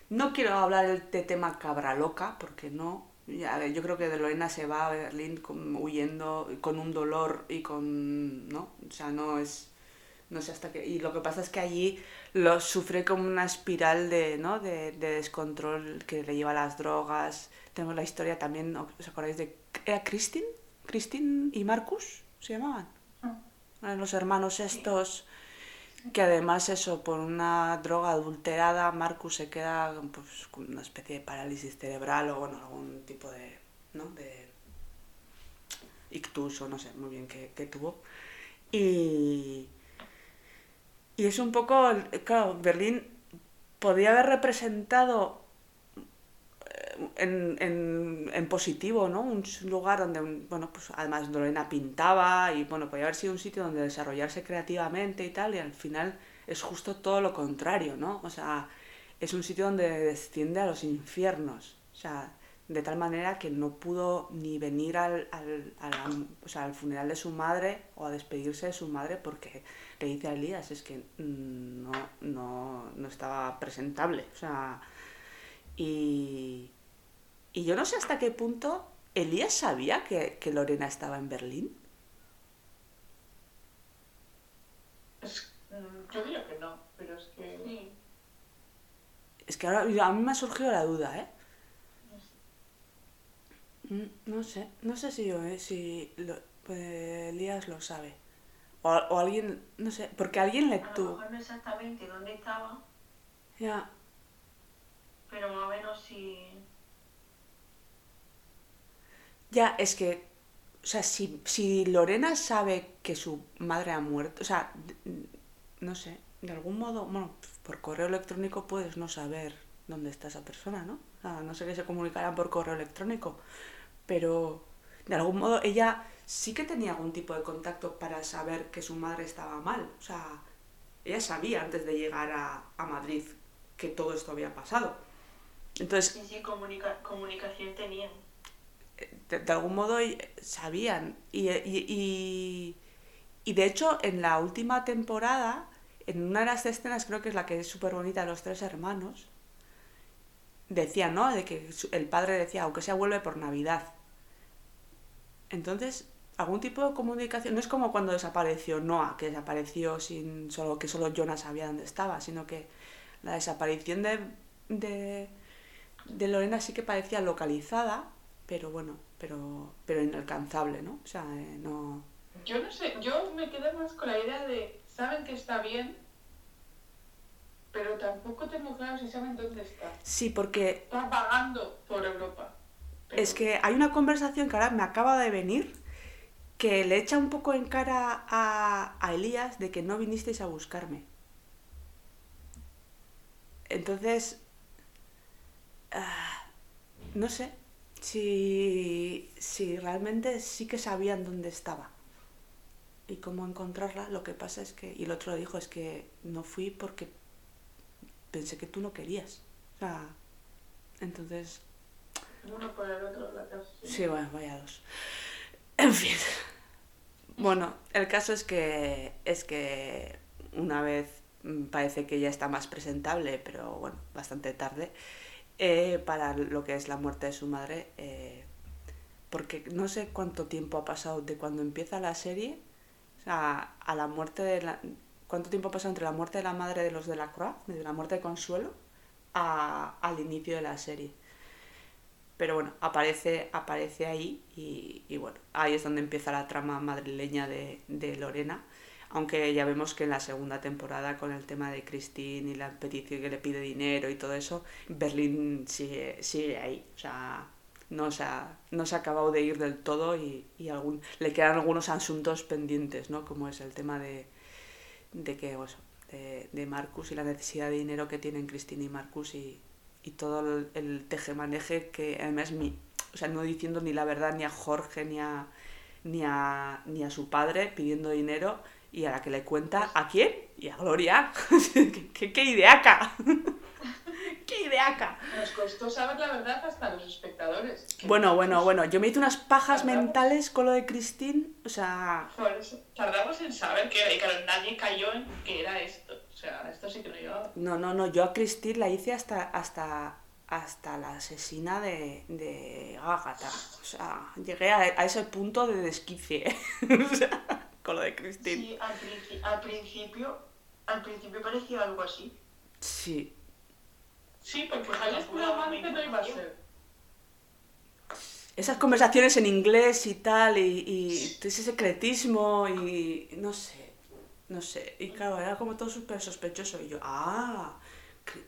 No quiero hablar de tema cabra loca, porque no. Ya, yo creo que de Lorena se va a Berlín con- huyendo con un dolor y con... ¿no? O sea, no es... No sé hasta qué... Y lo que pasa es que allí lo sufre como una espiral de, ¿no? de, de descontrol que le lleva a las drogas. Tenemos la historia también, ¿os acordáis de... ¿Era Christine? ¿Christine y Marcus se llamaban? Eran Los hermanos estos que además eso, por una droga adulterada, Marcus se queda pues, con una especie de parálisis cerebral o bueno, algún tipo de, ¿no? de ictus o no sé muy bien qué, qué tuvo. Y, y es un poco, claro, Berlín podría haber representado eh, en, en, en positivo, ¿no? Un lugar donde, bueno, pues además Lorena pintaba y, bueno, podía haber sido un sitio donde desarrollarse creativamente y tal, y al final es justo todo lo contrario, ¿no? O sea, es un sitio donde desciende a los infiernos, o sea, de tal manera que no pudo ni venir al, al, a la- o sea, al funeral de su madre o a despedirse de su madre porque le dice a Elías, es que mm, no, no, no estaba presentable, o sea, y, y yo no sé hasta qué punto Elías sabía que, que Lorena estaba en Berlín. Es- mm, yo diría que no, pero es que... Sí. Es que ahora a mí me ha surgido la duda, ¿eh? Mm, No sé, no sé si yo, ¿eh? Si lo- pues, Elías lo sabe. O, o alguien, no sé, porque alguien le A lo tuvo. mejor no exactamente dónde estaba, Ya, pero más o menos si... ya, es que, o sea, si, si Lorena sabe que su madre ha muerto, o sea, no sé, de algún modo, bueno, por correo electrónico puedes no saber dónde está esa persona, ¿no? O sea, no sé que se comunicaran por correo electrónico, pero de algún modo ella sí que tenía algún tipo de contacto para saber que su madre estaba mal, o sea, ella sabía antes de llegar a, a Madrid que todo esto había pasado. Entonces, Sí, sí, comunica- comunicación tenían. de, de algún modo eh, sabían. Y, y, y, y de hecho, en la última temporada, en una de las escenas, creo que es la que es súper bonita, de los tres hermanos, decía, ¿no? De que el padre decía, aunque sea vuelve por Navidad. Entonces, algún tipo de comunicación, no es como cuando desapareció Noah, que desapareció sin solo que solo Jonah sabía dónde estaba, sino que la desaparición de, de, de Lorena sí que parecía localizada, pero bueno, pero, pero inalcanzable, ¿no? O sea, eh, no... Yo no sé, yo me quedé más con la idea de, saben que está bien, pero tampoco tengo claro si saben dónde está. Sí, porque Está vagando por Europa. pero- Es que hay una conversación que ahora me acaba de venir que le echa un poco en cara a, a Elías de que no vinisteis a buscarme. Entonces, ah, no sé si, si realmente sí que sabían dónde estaba y cómo encontrarla. Lo que pasa es que, y el otro dijo, es que no fui porque pensé que tú no querías. O sea, entonces... Uno por el otro, la casa. Sí, bueno, vaya dos. En fin. Bueno, el caso es que es que una vez mm, parece que ya está más presentable, pero bueno, bastante tarde, eh, para lo que es la muerte de su madre, eh, porque no sé cuánto tiempo ha pasado de cuando empieza la serie, o sea, a la muerte de la... ¿Cuánto tiempo ha pasado entre la muerte de la madre de los de la Croix, de la muerte de Consuelo, a- al inicio de la serie? Pero bueno, aparece, aparece ahí y, y bueno, ahí es donde empieza la trama madrileña de, de Lorena. Aunque ya vemos que en la segunda temporada, con el tema de Christine y la petición que le pide dinero y todo eso, Berlín sigue, sigue ahí. O sea, no se, ha, no se ha acabado de ir del todo y, y algún, le quedan algunos asuntos pendientes, ¿no? Como es el tema de, de que, pues, de, de Marcus y la necesidad de dinero que tienen Christine y Marcus y, y todo el, el tejemaneje que además mi, o sea, no diciendo ni la verdad ni a Jorge ni a, ni a, ni a su padre pidiendo dinero y a la que le cuenta a quién y a Gloria. ¿Qué, qué, qué ideaca! ¡Qué ideaca! Nos costó saber la verdad hasta los espectadores. Bueno, bueno, bueno, yo me hice unas pajas Tardamos. mentales con lo de Christine, o sea, Joder, eso- tardamos en saber que claro, nadie cayó en que era esto. Sea, esto sí que no llevaba. No, no, no, yo a Christine la hice hasta, hasta, hasta la asesina de, de Agatha. O sea, llegué a, a ese punto de desquicie o sea, con lo de Christine. Sí, al, princi- al principio, al principio parecía algo así. Sí. Sí, porque Javier Esculamante no iba a ser. Esas conversaciones en inglés y tal, y, y ese secretismo, y no sé, no sé. Y claro, era como todo súper sospechoso. Y yo, ah,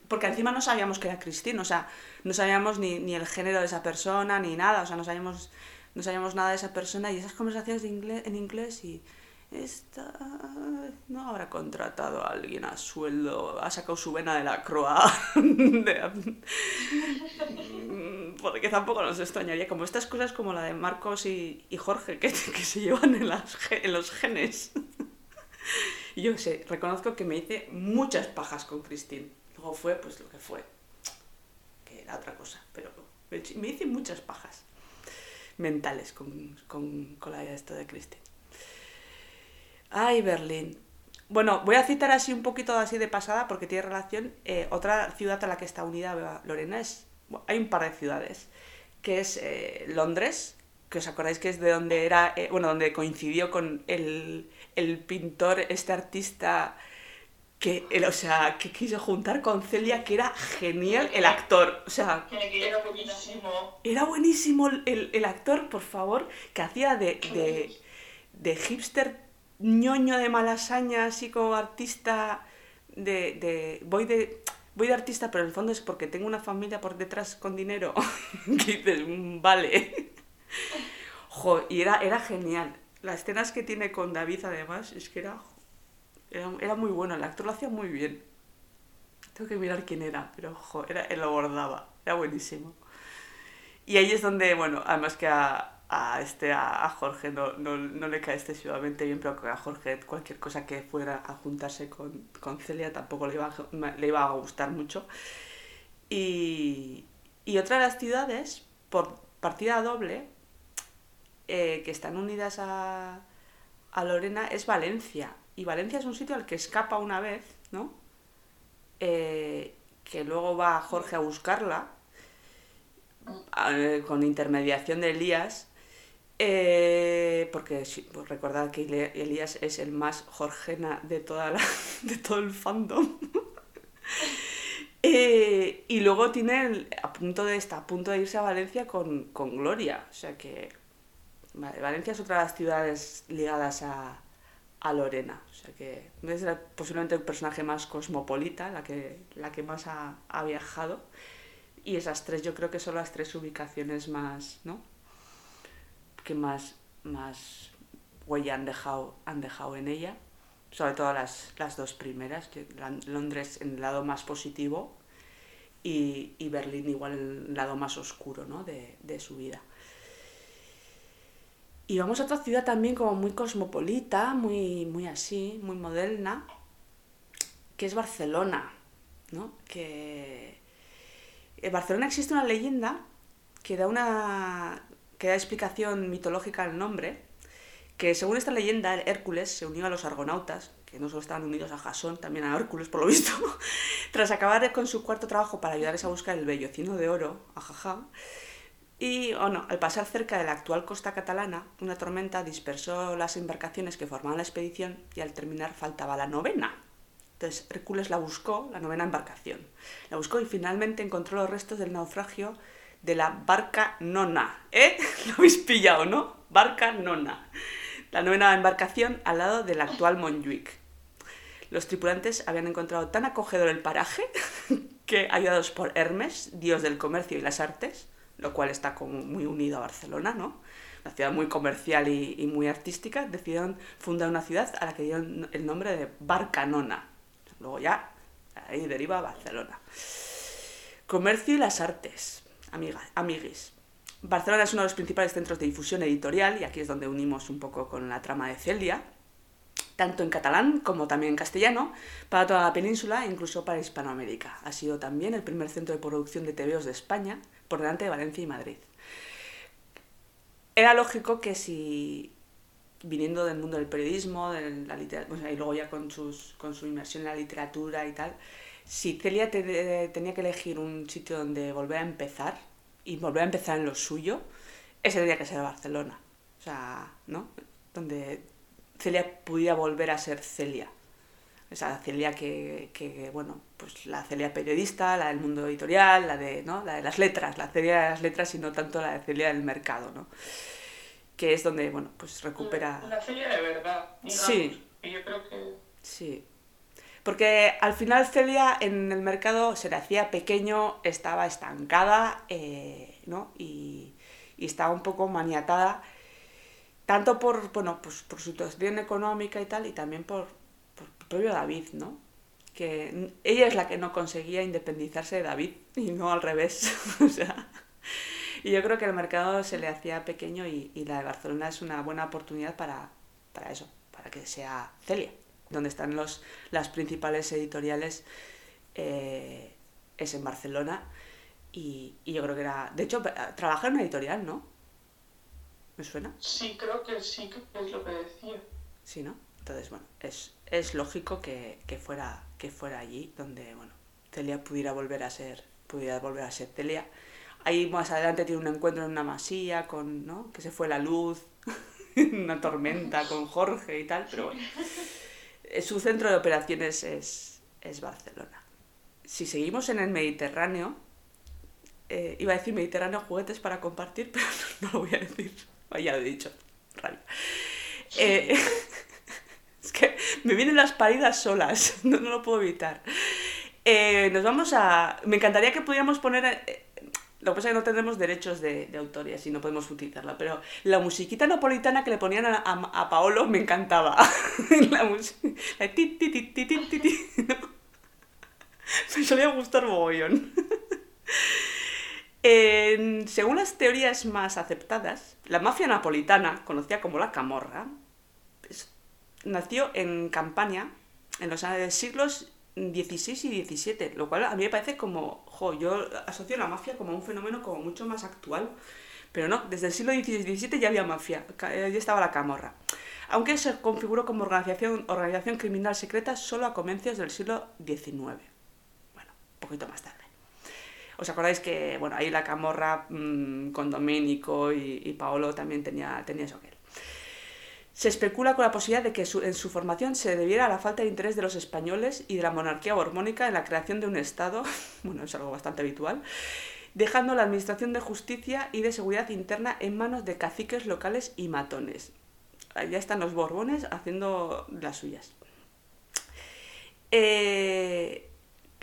porque encima no sabíamos que era Christine, o sea, no sabíamos ni, ni el género de esa persona, ni nada, o sea, no sabíamos, no sabíamos nada de esa persona. Y esas conversaciones de inglés, en inglés, y esta no habrá contratado a alguien a sueldo, ha sacado su vena de la croa. de- Mm, porque tampoco nos extrañaría, como estas cosas como la de Marcos y, y Jorge, que, que se llevan en, las, en los genes. Y yo sé, reconozco que me hice muchas pajas con Christine. Luego fue pues lo que fue, que era otra cosa, pero me hice muchas pajas mentales con, con, con la idea de esto de Christine. Ay, Berlín. Bueno, voy a citar así un poquito así de pasada porque tiene relación. eh, otra ciudad a la que está unida Lorena es. hay un par de ciudades. Que es eh, Londres, que os acordáis que es de donde era. eh, bueno, donde coincidió con el, el pintor, este artista. Que, el- o sea, que quiso juntar con Celia, que era genial el actor. O sea, Que Era buenísimo. era buenísimo el, el- el actor, por favor, que hacía de, de, de hipster ñoño de malasaña, así como artista de, de... Voy de... Voy de artista, pero en el fondo es porque tengo una familia por detrás con dinero. que dices, "Mm, vale. Jo, y era, era genial. Las escenas que tiene con David, además, es que era, era, muy bueno. El actor lo hacía muy bien. Tengo que mirar quién era, pero jo, era, él lo bordaba. Era buenísimo. Y ahí es donde, bueno, además que a, a este, a, Jorge no, no, no le cae excesivamente bien, pero a Jorge cualquier cosa que fuera a juntarse con, con Celia tampoco le iba, a, le iba a gustar mucho. Y, y otra de las ciudades, por partida doble, eh, que están unidas a, a Lorena, es Valencia. Y Valencia es un sitio al que escapa una vez, ¿no? Eh, que luego va Jorge a buscarla eh, con intermediación de Elías, porque pues recordad que Elías es el más Jorgena de, toda la, de todo el fandom. Y luego tiene a punto de está a punto de irse a Valencia con, con Gloria. O sea que vale, Valencia es otra de las ciudades ligadas a, a Lorena. O sea que es posiblemente el personaje más cosmopolita, la que, la que más ha, ha viajado. Y esas tres yo creo que son las tres ubicaciones más, ¿no? Que más, más huella han dejado, han dejado en ella. Sobre todo las, las dos primeras, que Londres en el lado más positivo y, y Berlín igual en el lado más oscuro ¿no? de, de su vida. Y vamos a otra ciudad también como muy cosmopolita, muy, muy así, muy moderna, que es Barcelona, ¿no? Que en Barcelona existe una leyenda que da una que da explicación mitológica al nombre, que según esta leyenda Hércules se unió a los argonautas, que no solo estaban unidos a Jasón, también a Hércules por lo visto, tras acabar con su cuarto trabajo para ayudarles a buscar el vellocino de oro, ajaja, y oh no, al pasar cerca de la actual costa catalana, una tormenta dispersó las embarcaciones que formaban la expedición y al terminar faltaba la novena. Entonces Hércules la buscó, la novena embarcación. La buscó y finalmente encontró los restos del naufragio de la barca nona. ¿Eh? ¿Lo habéis pillado, no? Barca nona. La novena embarcación al lado del actual Montjuic. Los tripulantes habían encontrado tan acogedor el paraje que, ayudados por Hermes, dios del comercio y las artes, lo cual está como muy unido a Barcelona, ¿no? Una ciudad muy comercial y, muy artística, decidieron fundar una ciudad a la que dieron el nombre de Barcanona. Luego ya, ahí deriva Barcelona. Comercio y las artes, amiga, amiguis. Barcelona es uno de los principales centros de difusión editorial, y aquí es donde unimos un poco con la trama de Celia, tanto en catalán como también en castellano, para toda la península e incluso para Hispanoamérica. Ha sido también el primer centro de producción de TVOs de España, por delante de Valencia y Madrid. Era lógico que si, viniendo del mundo del periodismo, de la literatura, y luego ya con, sus, con su inmersión en la literatura y tal, si Celia te- tenía que elegir un sitio donde volver a empezar, y volver a empezar en lo suyo, ese tenía que ser Barcelona. O sea, ¿no? Donde Celia pudiera volver a ser Celia. Esa Celia que, que, bueno, pues la Celia periodista, la del mundo editorial, la de, ¿no? la de las letras, la Celia de las letras y no tanto la de Celia del mercado, ¿no? Que es donde, bueno, pues recupera... La Celia de verdad, digamos. Sí. Y yo creo que... Sí. Porque al final Celia en el mercado se le hacía pequeño, estaba estancada, eh, ¿no? Y, y estaba un poco maniatada, tanto por, bueno, pues por su situación económica y tal, y también por, por el propio David, ¿no? Que ella es la que no conseguía independizarse de David y no al revés. o sea, y yo creo que el mercado se le hacía pequeño y, y la de Barcelona es una buena oportunidad para, para eso, para que sea Celia. Donde están los, las principales editoriales eh, es en Barcelona y, y yo creo que era... De hecho, trabaja en una editorial, ¿no? ¿Me suena? Sí, creo que sí, que es lo que decía. Sí, ¿no? Entonces, bueno, es, es lógico que, que fuera, que fuera allí donde, bueno, Celia pudiera volver a ser, pudiera volver a ser Celia. Ahí más adelante tiene un encuentro en una masía con, ¿no? Que se fue la luz, una tormenta con Jorge y tal, pero bueno. Eh, Su centro de operaciones es, es Barcelona. Si seguimos en el Mediterráneo, eh, iba a decir Mediterráneo juguetes para compartir, pero no, lo voy a decir. Ya lo he dicho. Rabia. Eh, es que me vienen las paridas solas, no, no lo puedo evitar. Eh, nos vamos a... Me encantaría que pudiéramos poner... eh, lo que pasa es que no tendremos derechos de, de autor y así no podemos utilizarla, pero la musiquita napolitana que le ponían a, a- a Paolo me encantaba. la música... La ti, ti, ti, ti, ti, ti. Me solía gustar mogollón. Según las teorías más aceptadas, la mafia napolitana, conocida como la Camorra, nació en Campania en los eh, siglos XVI y XVII, lo cual a mí me parece como, jo, yo asocio la mafia como un fenómeno como mucho más actual, pero no, desde el siglo XVI y XVII ya había mafia, eh, ya estaba la Camorra, aunque se configuró como organización, organización criminal secreta solo a comienzos del siglo XIX, bueno, un poquito más tarde. ¿Os acordáis que, bueno, ahí la camorra mm, con Domenico y, Paolo también tenía, tenía eso aquel? Se especula con la posibilidad de que en su formación se debiera a la falta de interés de los españoles y de la monarquía borbónica en la creación de un Estado, bueno, es algo bastante habitual, dejando la administración de justicia y de seguridad interna en manos de caciques locales y matones. Ya están los borbones haciendo las suyas. Eh,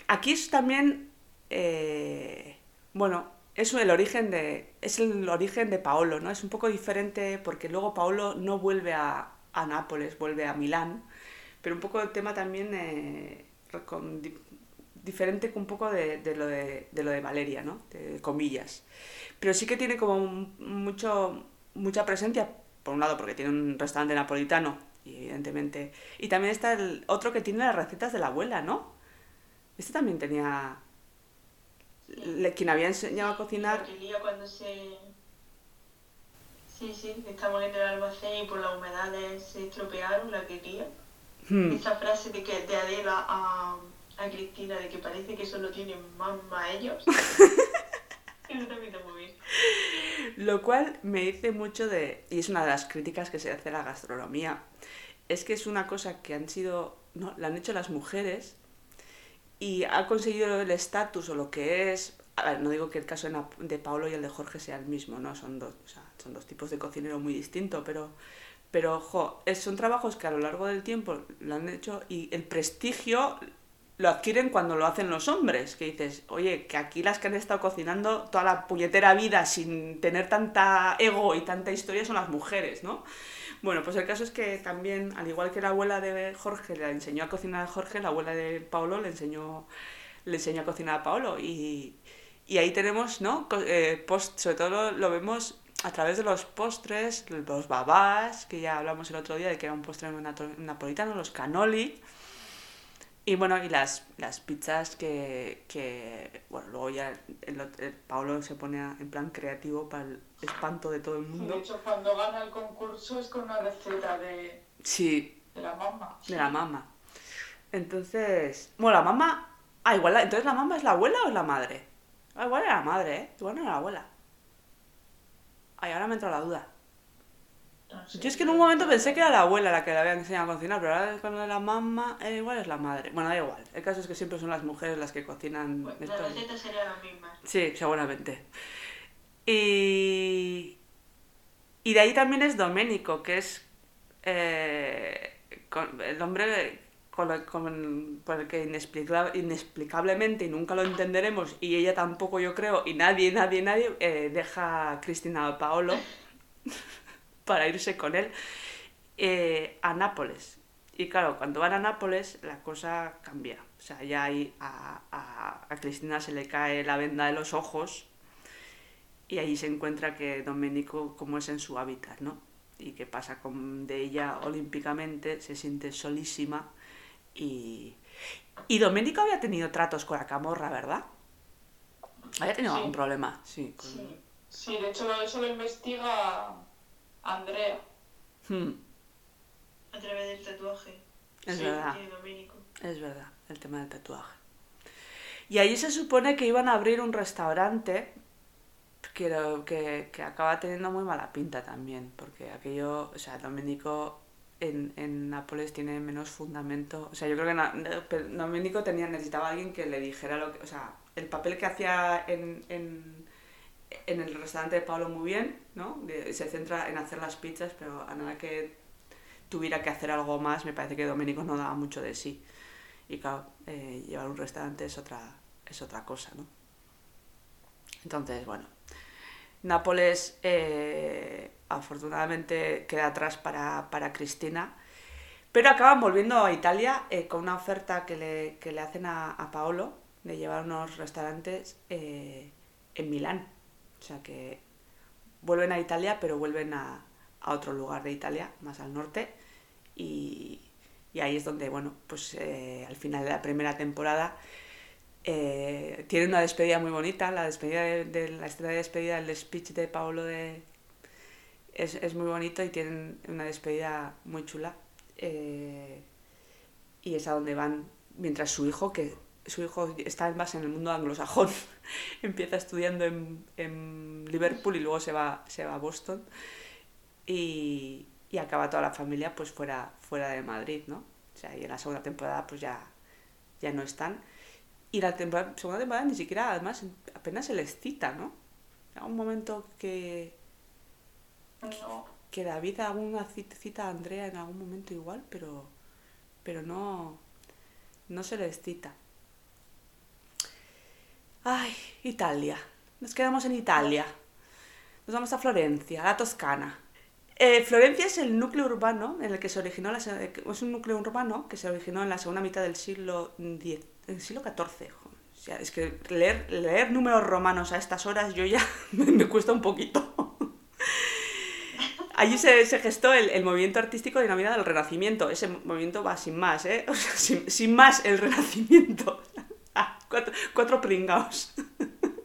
aquí es también, eh, bueno, es el origen de, es el origen de Paolo, ¿no? Es un poco diferente porque luego Paolo no vuelve a, a Nápoles, vuelve a Milán, pero un poco el tema también eh, con di- diferente un poco de, de lo de, de lo de Valeria, ¿no? De comillas. Pero sí que tiene como mucho, mucha presencia, por un lado porque tiene un restaurante napolitano, y evidentemente. Y también está el otro que tiene las recetas de la abuela, ¿no? Este también tenía. Le- quien había enseñado a cocinar. La que lía cuando se... Sí, sí, estamos en el almacén y por las humedades se estropearon, la que lía. Hmm, Esa frase de, que, de Adela a, a Cristina de que parece que solo tienen mamá ellos. Eso también está muy bien. Lo cual me dice mucho de. Y es una de las críticas que se hace a la gastronomía. Es que es una cosa que han sido. No, la han hecho las mujeres y ha conseguido el estatus o lo que es. No digo que el caso de, Paolo y el de Jorge sea el mismo, ¿no? Son dos, o son dos tipos de cocinero muy distintos, pero. Pero, ojo, son trabajos que a lo largo del tiempo lo han hecho y el prestigio lo adquieren cuando lo hacen los hombres, que dices, oye, que aquí las que han estado cocinando toda la puñetera vida sin tener tanta ego y tanta historia son las mujeres, ¿no? Bueno, pues el caso es que también, al igual que la abuela de Jorge le enseñó a cocinar a Jorge, la abuela de Paolo le enseñó, le enseñó a cocinar a Paolo. Y, y ahí tenemos, ¿no? Eh, post, sobre todo lo, vemos a través de los postres, los babás, que ya hablamos el otro día de que era un postre napolitano, los cannoli. Y bueno, y las, las pizzas que, que, bueno, luego ya el, el Paolo se pone a- en plan creativo para el espanto de todo el De mundo. hecho, cuando gana el concurso es con una receta de, Sí, de la mamá. de la mamá. Entonces, bueno, la mamá... Ah, igual, la- entonces la mamá es la abuela o es la madre? Ah, igual era la madre, ¿eh? Igual no era la abuela. Ay, ahora me entra la duda. Sé. Yo es que en un momento pensé que era la abuela la que le había enseñado a cocinar, pero ahora con lo de la mamá, eh, igual es la madre. Bueno, da igual. El caso es que siempre son las mujeres las que cocinan Pues, esto. las recetas serían las mismas. Sí, seguramente. Y, y de ahí también es Doménico, que es eh, con- el hombre con el, con- por el que inexplica- inexplicablemente, y nunca lo entenderemos, y ella tampoco yo creo, y nadie, nadie, nadie, eh, deja a Cristina Paolo para irse con él eh, a Nápoles. Y claro, cuando van a Nápoles la cosa cambia. O sea, ya ahí a, a, a Cristina se le cae la venda de los ojos y ahí se encuentra que Domenico como es en su hábitat, ¿no? Y que pasa con, de ella olímpicamente, se siente solísima y... Y Domenico había tenido tratos con la camorra, ¿verdad? Había tenido Sí. algún problema, sí. con- Sí, sí, de hecho eso lo investiga Andrea. Hmm, A través del tatuaje. es Sí, verdad. Es verdad, el tema del tatuaje. Y ahí se supone que iban a abrir un restaurante que, lo- que, que acaba teniendo muy mala pinta también, porque aquello, o sea, Domenico en, en Nápoles tiene menos fundamento. O sea, yo creo que Na- Domenico tenía, necesitaba a alguien que le dijera lo que, o sea, el papel que hacía en, en, en el restaurante de Pablo muy bien, ¿no? Se centra en hacer las pizzas, pero a nada que tuviera que hacer algo más, me parece que Domenico no daba mucho de sí. Y claro, eh, llevar un restaurante es otra, es otra cosa, ¿no? Entonces, bueno, Nápoles eh, afortunadamente queda atrás para, para Cristina, pero acaban volviendo a Italia eh, con una oferta que le, que le hacen a, a Paolo de llevar unos restaurantes en Milán. O sea que vuelven a Italia, pero vuelven a, a otro lugar de Italia, más al norte, y, y ahí es donde, bueno, pues eh, al final de la primera temporada eh, tiene una despedida muy bonita, la despedida de, la escena de despedida, el speech de Paolo de, es, es muy bonito y tienen una despedida muy chula. eh, y es a donde van, mientras su hijo, que su hijo está más en el mundo anglosajón, empieza estudiando en, en Liverpool y luego se va, se va a Boston y, y acaba toda la familia pues fuera, fuera de Madrid, ¿no? O sea, y en la segunda temporada pues ya, ya no están. Y la temporada, segunda temporada ni siquiera, además, apenas se les cita, ¿no? Hay un momento que, No. que David alguna cita, cita a Andrea en algún momento igual, pero, pero no, no se les cita. Ay, Italia. Nos quedamos en Italia. Nos vamos a Florencia, a la Toscana. Eh, Florencia es el núcleo urbano en el que se originó la, se- es un núcleo urbano que se originó en la segunda mitad del siglo X, XIV. es que leer, números romanos a estas horas yo ya me cuesta un poquito. Allí se, gestó el, movimiento artístico denominado el Renacimiento. Ese movimiento va sin más, ¿eh? Sin más el Renacimiento. Cuatro, cuatro pringaos.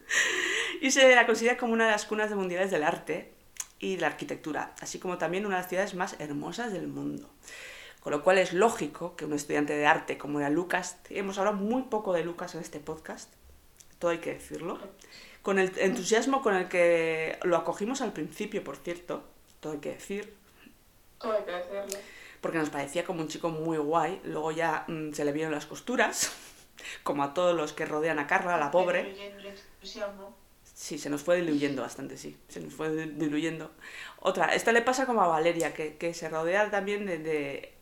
y se la considera como una de las cunas de mundiales del arte y de la arquitectura, así como también una de las ciudades más hermosas del mundo. Con lo cual es lógico que un estudiante de arte como era Lucas, hemos hablado muy poco de Lucas en este podcast, todo hay que decirlo, con el entusiasmo con el que lo acogimos al principio, por cierto, todo hay que decir, Todo hay que decirlo. porque nos parecía como un chico muy guay, luego ya mm, se le vieron las costuras, como a todos los que rodean a Carla, la pobre. Sí, se nos fue diluyendo bastante, sí. Se nos fue di- diluyendo. Otra, esta le pasa como a Valeria, que, que se rodea también de, de-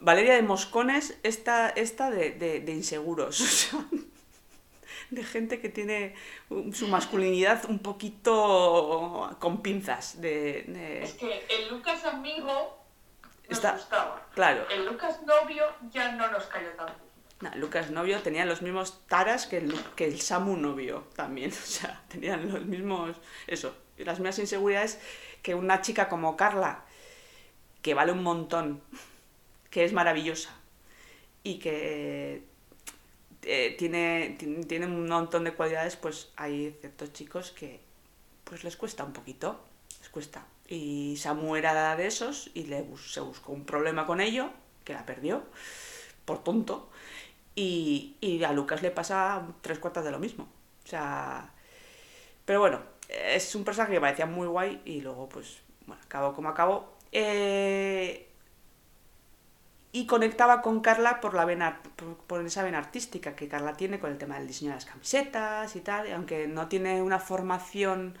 Valeria de moscones, esta, esta de, de- de inseguros. O sea, de gente que tiene su masculinidad un poquito con pinzas. De, de- Es que el Lucas amigo nos Está- gustaba. Claro, El Lucas novio ya no nos cayó tanto. Lucas novio tenía los mismos taras que el, que el Samu novio también. O sea, tenían los mismos. Eso, las mismas inseguridades que una chica como Carla, que vale un montón, que es maravillosa y que eh, tiene, ti- tiene un montón de cualidades, pues hay ciertos chicos que pues les cuesta un poquito, les cuesta. Y Samu era de esos y le se buscó un problema con ello, que la perdió, por tonto. Y, y a Lucas le pasa tres cuartas de lo mismo. O sea, pero bueno, es un personaje que parecía muy guay y luego, pues, bueno, acabó como acabó. Eh, y conectaba con Carla por, la vena, por, por esa vena artística que Carla tiene con el tema del diseño de las camisetas y tal, y aunque no tiene una formación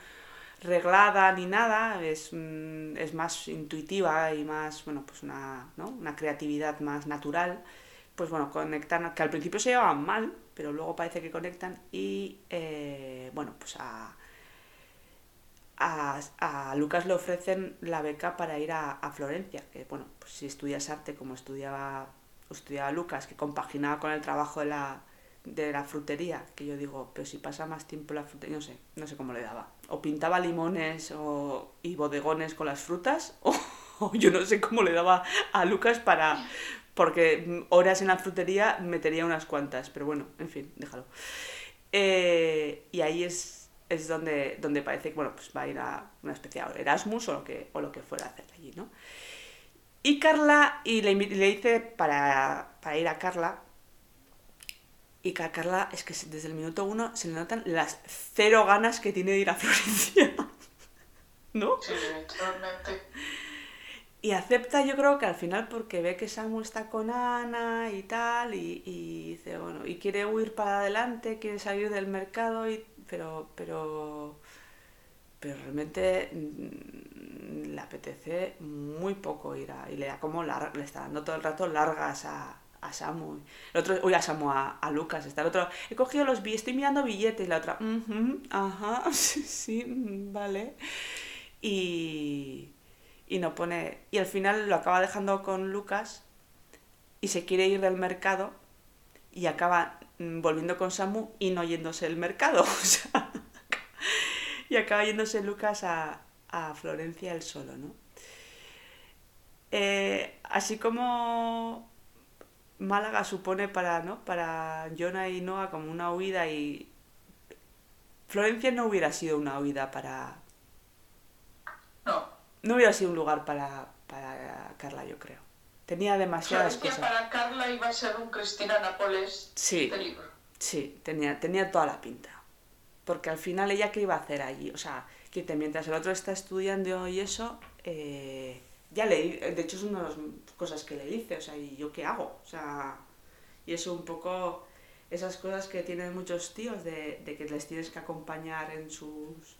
reglada ni nada, es, mm, es más intuitiva y más, bueno, pues una, ¿no? una creatividad más natural, pues bueno, conectan, que al principio se llevaban mal, pero luego parece que conectan y, eh, bueno, pues a, a, a Lucas le ofrecen la beca para ir a, a Florencia, que bueno, pues si estudias arte como estudiaba, estudiaba Lucas, que compaginaba con el trabajo de la, de la frutería, que yo digo, pero si pasa más tiempo la frutería, no sé, no sé cómo le daba. O pintaba limones o, y bodegones con las frutas, o yo no sé cómo le daba a Lucas para... Porque horas en la frutería metería unas cuantas, pero bueno, en fin, déjalo. Eh, y ahí es, es donde, donde parece que bueno, pues va a ir a una especie de Erasmus o lo que, o lo que fuera a hacer allí, ¿no? Y Carla, y le, le dice para, para ir a Carla, y que a Carla es que desde el minuto uno se le notan las cero ganas que tiene de ir a Florencia, ¿no? Sí, totalmente. Y acepta, yo creo que al final porque ve que Samu está con Ana y tal, y, y dice, bueno, y quiere huir para adelante, quiere salir del mercado, y, pero, pero, pero realmente mm, le apetece muy poco ir a, y le da como lar- le está dando todo el rato largas a, a Samu. El otro, uy, a Samu, a, a Lucas, está el otro, he cogido los billetes, estoy mirando billetes, y la otra, "Ujú, ajá, sí, sí, vale. Y, y no pone. Y al final lo acaba dejando con Lucas y se quiere ir del mercado y acaba mm, volviendo con Samu y no yéndose el mercado. Y acaba yéndose Lucas a, a Florencia él solo, ¿no? Eh, así como Málaga supone para, ¿no? para Jonah y Noah como una huida y Florencia no hubiera sido una huida para, No. No hubiera sido un lugar para, para Carla, yo creo. Tenía demasiadas Florencia cosas. para Carla iba a ser un Cristina Nápoles Sí. de libro. Sí, tenía, tenía toda la pinta. Porque al final ella qué iba a hacer allí. O sea, que te- mientras el otro está estudiando y eso, eh, ya le de hecho es una de las cosas que le dice, o sea, ¿y yo qué hago? O sea, y eso un poco esas cosas que tienen muchos tíos de, de que les tienes que acompañar en sus...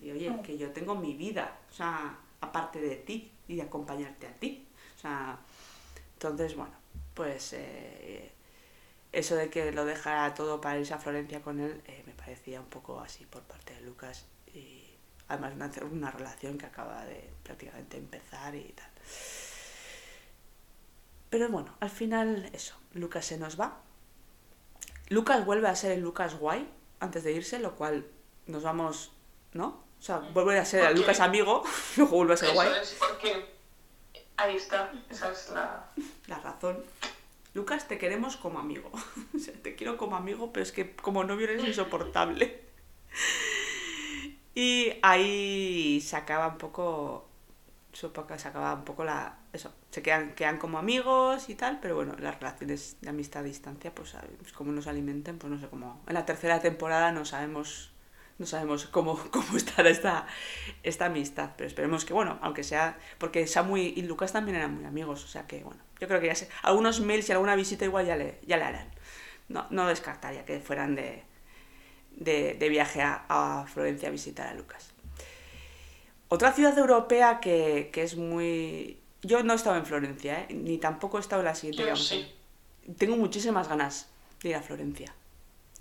Y oye, que yo tengo mi vida, o sea, aparte de ti y de acompañarte a ti. O sea, entonces, bueno, pues eh, eso de que lo dejara todo para irse a Florencia con él eh, me parecía un poco así por parte de Lucas y además una, una relación que acaba de prácticamente empezar y tal. Pero bueno, al final eso, Lucas se nos va. Lucas vuelve a ser el Lucas guay antes de irse, lo cual nos vamos, ¿no? O sea, vuelve a ser Ok. Lucas amigo, luego vuelve a ser Eso guay. es porque ahí está, esa es la... La razón. Lucas, te queremos como amigo. O sea, te quiero como amigo, pero es que como novio eres insoportable. Y ahí se acaba un poco. Se acaba un poco la. Eso, se quedan, quedan como amigos y tal, pero bueno, las relaciones de amistad a distancia, pues sabemos cómo nos alimentan, pues no sé cómo. En la tercera temporada no sabemos. No sabemos cómo, cómo estará esta, esta amistad, pero esperemos que, bueno, aunque sea. Porque Samu y, Lucas también eran muy amigos, o sea que, bueno, yo creo que ya sé. Algunos mails y alguna visita igual ya le, ya le harán. No, no descartaría que fueran de, de, de viaje a, a Florencia a visitar a Lucas. Otra ciudad europea que, que es muy... Yo no he estado en Florencia, ¿eh? ni tampoco he estado en la siguiente. Yo sí. Tengo muchísimas ganas de ir a Florencia.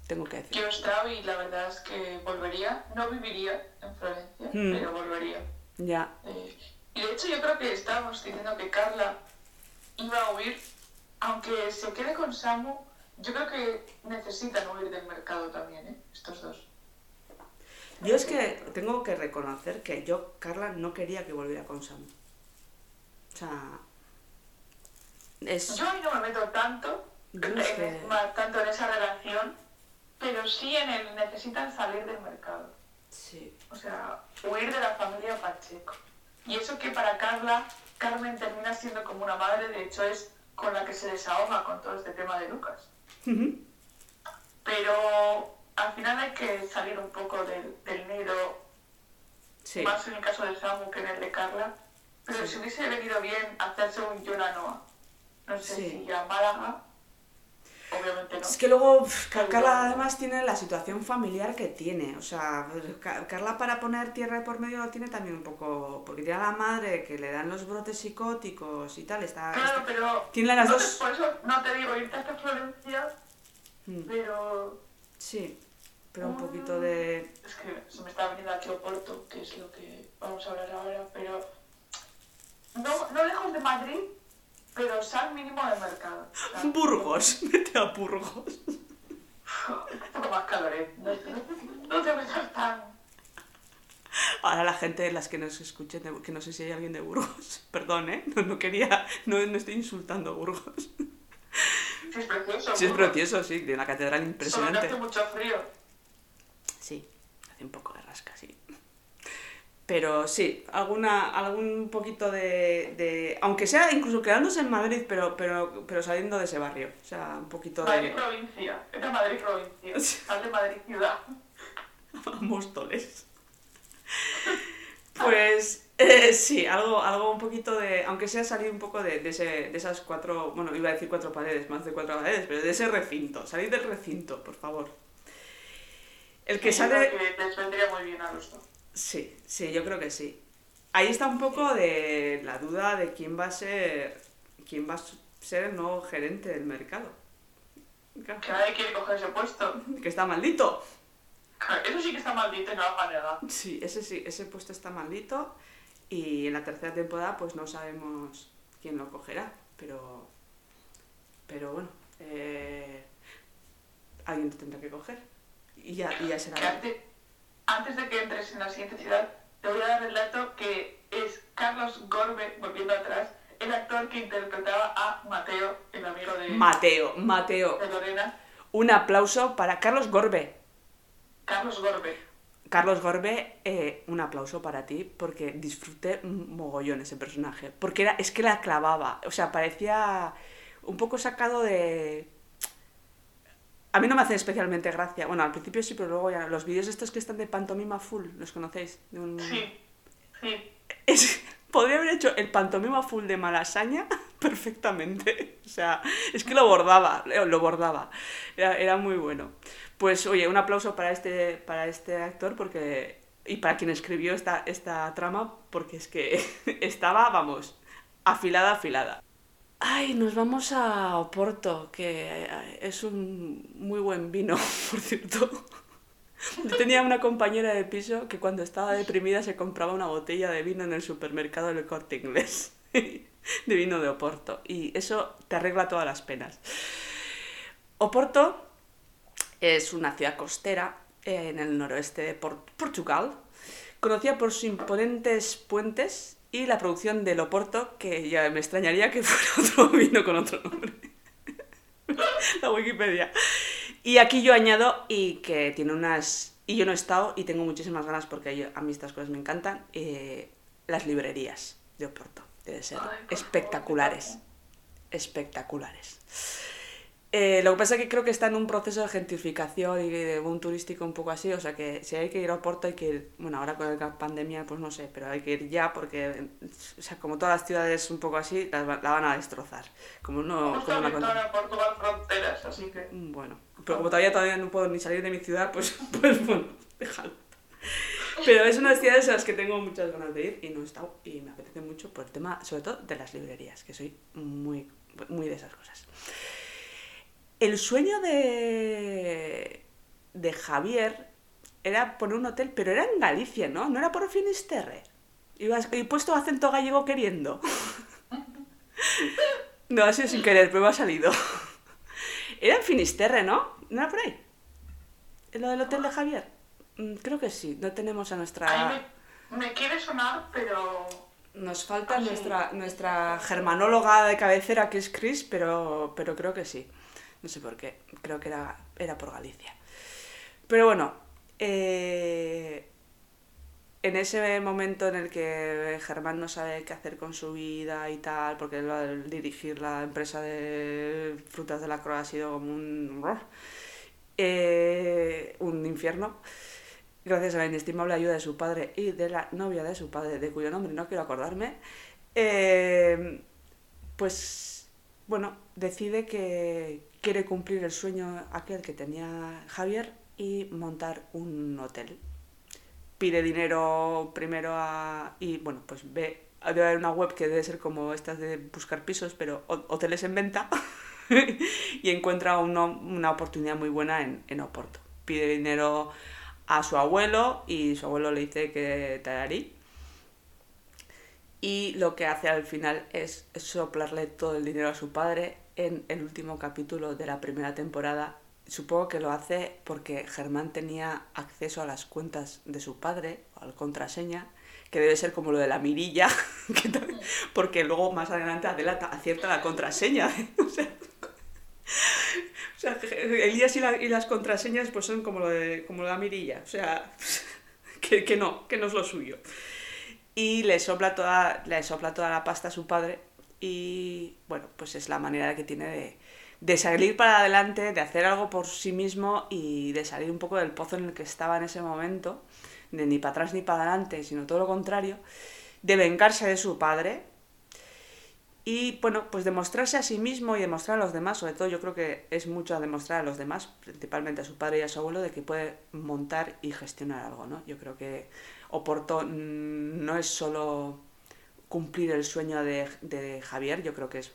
Tengo que decir. Yo he estado y la verdad es que volvería, no viviría en Florencia, Hmm. pero volvería. Ya. Eh, y de hecho yo creo que estábamos diciendo que Carla iba a huir, aunque se quede con Samu, yo creo que necesitan huir del mercado también, ¿eh? Estos dos. Yo es que tengo que reconocer que yo, Carla, no quería que volviera con Sam. O sea... Es... Yo ahí no me meto tanto, en- tanto en esa relación, pero sí en el necesitan salir del mercado. Sí. O sea, huir de la familia Pacheco. Y eso que para Carla, Carmen termina siendo como una madre, de hecho es con la que se desahoga con todo este tema de Lucas. Ujú. Pero al final hay que salir un poco del, del nido, Sí. más en el caso de Samu que en el de Carla. Pero Sí. si hubiese venido bien hacerse un Yolanoa, no sé Sí. si a Málaga, obviamente no. Es que luego Carla además tiene la situación familiar que tiene. O sea, Ca- Carla para poner tierra por medio lo tiene también un poco. Porque tiene a la madre que le dan los brotes psicóticos y tal. Está, Claro, está- pero Tiene las no te- dos- por eso no te digo irte hasta Florencia, Mm, pero Sí, pero un poquito de. Es que se me está viniendo aquí Oporto, que es lo que vamos a hablar ahora, pero no, no lejos de Madrid, pero sal mínimo de mercado. Burgos, vete a Burgos. Un poco más calor, ¿eh? No, no- te metas tan... Ahora la gente, las que nos escuchen, de- que no sé si hay alguien de Burgos, perdón, ¿eh? No, no quería, no, no estoy insultando a Burgos. Sí, es precioso. Sí, es precioso, sí, de una catedral Solo impresionante. hace mucho frío. Sí, hace un poco de rasca, sí. Pero sí, alguna, algún poquito de, de- Aunque sea incluso quedándose en Madrid, pero, pero, pero saliendo de ese barrio. O sea, un poquito Madrid de... provincia. Es de Madrid provincia. Sal de Madrid ciudad. a Móstoles. Pues eh, sí, algo, algo un poquito de. Aunque sea salir un poco de, de, ese, de esas cuatro. Bueno, iba a decir cuatro paredes, más de cuatro paredes, pero de ese recinto. Salir del recinto, por favor. El que Sí, sale. que les vendría muy bien a los dos. Sí, sí, yo creo que sí. Ahí está un poco de la duda de quién va a ser. quién va a ser el nuevo gerente del mercado. Que nadie quiere coger ese puesto. Que está maldito. Eso sí que está maldito y no lo van a negar. Sí, ese sí, ese puesto está maldito y en la tercera temporada pues no sabemos quién lo cogerá, pero pero bueno, eh, alguien lo tendrá que coger y ya, y ya será. Antes, de que entres en la siguiente ciudad, te voy a dar el dato que es Carlos Gorbe, volviendo atrás, el actor que interpretaba a Mateo, el amigo de, Mateo, Mateo, de Lorena. un aplauso para Carlos Gorbe. Carlos Gorbe. Carlos Gorbe, eh, un aplauso para ti porque disfruté mogollón ese personaje. Porque era, es que la clavaba. O sea, parecía un poco sacado de. A mí no me hace especialmente gracia. Bueno, al principio sí, pero luego ya. Los vídeos estos que están de pantomima full, ¿los conocéis? De un- Sí, sí. Es- podría haber hecho el pantomima full de Malasaña perfectamente. O sea, es que lo bordaba, lo bordaba. Era, era muy bueno. Pues oye, un aplauso para este, para este actor porque y para quien escribió esta, esta trama porque es que estaba, vamos, afilada, afilada. Ay, nos vamos a Oporto, que eh, es un muy buen vino, por cierto. Yo tenía una compañera de piso que cuando estaba deprimida se compraba una botella de vino en el supermercado del corte inglés. De vino de Oporto. Y eso te arregla todas las penas. Oporto es una ciudad costera eh, en el noroeste de Por- Portugal, conocida por sus imponentes puentes y la producción del Oporto, que ya me extrañaría que fuera otro vino con otro nombre. la Wikipedia. Y aquí yo añado y que tiene unas... Y yo no he estado y tengo muchísimas ganas porque yo- a mí estas cosas me encantan. eh, las librerías de Oporto. Deben ser Ay, espectaculares. Espectaculares. Eh, lo que pasa es que creo que está en un proceso de gentrificación y de boom turístico un poco así, o sea que si hay que ir a Oporto hay que ir, bueno, ahora con la pandemia pues no sé, pero hay que ir ya porque, o sea, como todas las ciudades un poco así, va- la van a destrozar. Como no, Justo como una Portugal fronteras, así que... bueno, pero como todavía, todavía no puedo ni salir de mi ciudad, pues, pues bueno, déjalo. Pero es una de las ciudades a las que tengo muchas ganas de ir y no he estado y me apetece mucho por el tema, sobre todo de las librerías, que soy muy, muy de esas cosas. El sueño de, de Javier era poner un hotel, pero era en Galicia, ¿no? No era por Finisterre. Ibas, y puesto acento gallego queriendo. No, ha sido sin querer, pero me ha salido. Era en Finisterre, ¿no? ¿No era por ahí? ¿En lo del hotel de Javier? Mm, Creo que sí, no tenemos a nuestra... Ahí me, me quiere sonar, pero... Nos falta Ah, nuestra, nuestra germanóloga de cabecera, que es Chris, pero, pero creo que sí. No sé por qué, creo que era, era por Galicia. Pero bueno, eh, en ese momento en el que Germán no sabe qué hacer con su vida y tal, porque de dirigir la empresa de frutas de la Croa ha sido como un, eh, un infierno, gracias a la inestimable ayuda de su padre y de la novia de su padre, de cuyo nombre no quiero acordarme, eh, pues bueno, decide que quiere cumplir el sueño aquel que tenía Javier y montar un hotel. Pide dinero primero a... y bueno, pues ve... Debe haber una web que debe ser como estas de buscar pisos, pero ho- hoteles en venta. y encuentra una oportunidad muy buena en, en Oporto. Pide dinero a su abuelo y su abuelo le dice que te darí. Y lo que hace al final es soplarle todo el dinero a su padre en el último capítulo de la primera temporada. Supongo que lo hace porque Germán tenía acceso a las cuentas de su padre, o a la contraseña, que debe ser como lo de la mirilla, porque luego más adelante Adela ta- acierta la contraseña. o sea, o sea, Elías y las contraseñas pues son como lo de como la mirilla. O sea, que, que no, que no es lo suyo. Y le sopla toda, le sopla toda la pasta a su padre. Y bueno, pues es la manera que tiene de, de salir para adelante, de hacer algo por sí mismo y de salir un poco del pozo en el que estaba en ese momento, de ni para atrás ni para adelante, sino todo lo contrario, de vengarse de su padre y bueno, pues demostrarse a sí mismo y demostrar a los demás, sobre todo yo creo que es mucho a demostrar a los demás, principalmente a su padre y a su abuelo, de que puede montar y gestionar algo, ¿no? Yo creo que Oporto mm, no es solo cumplir el sueño de, de Javier, yo creo que es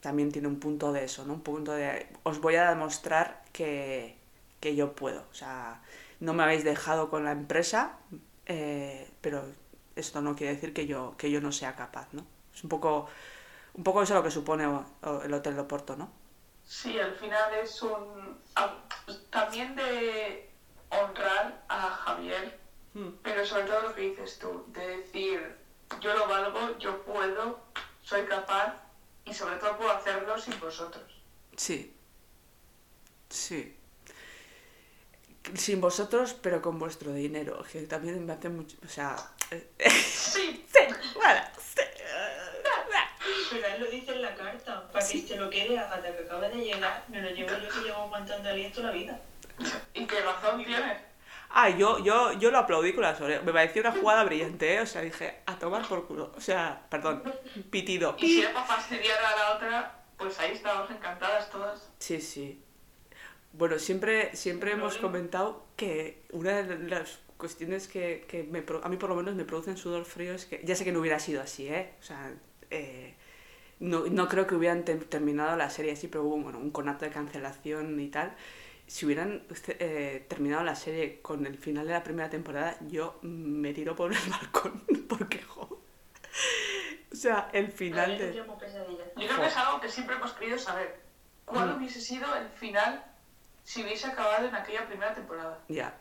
también tiene un punto de eso, ¿no? Un punto de os voy a demostrar que, que yo puedo. O sea, no me habéis dejado con la empresa, eh, pero esto no quiere decir que yo, que yo no sea capaz, ¿no? Es un poco, un poco eso lo que supone el Hotel de Oporto, ¿no? Sí, al final es un... a- También de honrar a Javier, pero sobre todo lo que dices tú, de decir, yo lo valgo, yo puedo, soy capaz y sobre todo puedo hacerlo sin vosotros. Sí. Sí. Sin vosotros, pero con vuestro dinero. Que también me hace mucho. O sea. eh, Sí, sí, bueno, sí. Pero él lo dice en la carta, para que se lo quede a Gata que acaba de llegar, me lo llevo yo que llevo aguantando aliento la vida. ¿Y qué razón tienes? Ah, yo, yo, yo lo aplaudí con las orejas. Me pareció una jugada brillante, ¿eh? O sea, dije, a tomar por culo. O sea, perdón, pitido. Y si era para fastidiar a la otra, pues ahí estábamos encantadas todas. Sí, sí. Bueno, siempre, siempre hemos comentado que una de las cuestiones que, que me a mí por lo menos me producen sudor frío es que, ya sé que no hubiera sido así, ¿eh? O sea, eh, no, no creo que hubieran te- terminado la serie así, pero hubo bueno, un conato de cancelación y tal. Si hubieran este, eh, terminado la serie con el final de la primera temporada, yo me tiro por el balcón, porque, jo. O sea, el final de... Yo creo que es algo que siempre hemos querido saber. ¿Cuál Mm. hubiese sido el final si hubiese acabado en aquella primera temporada? Ya.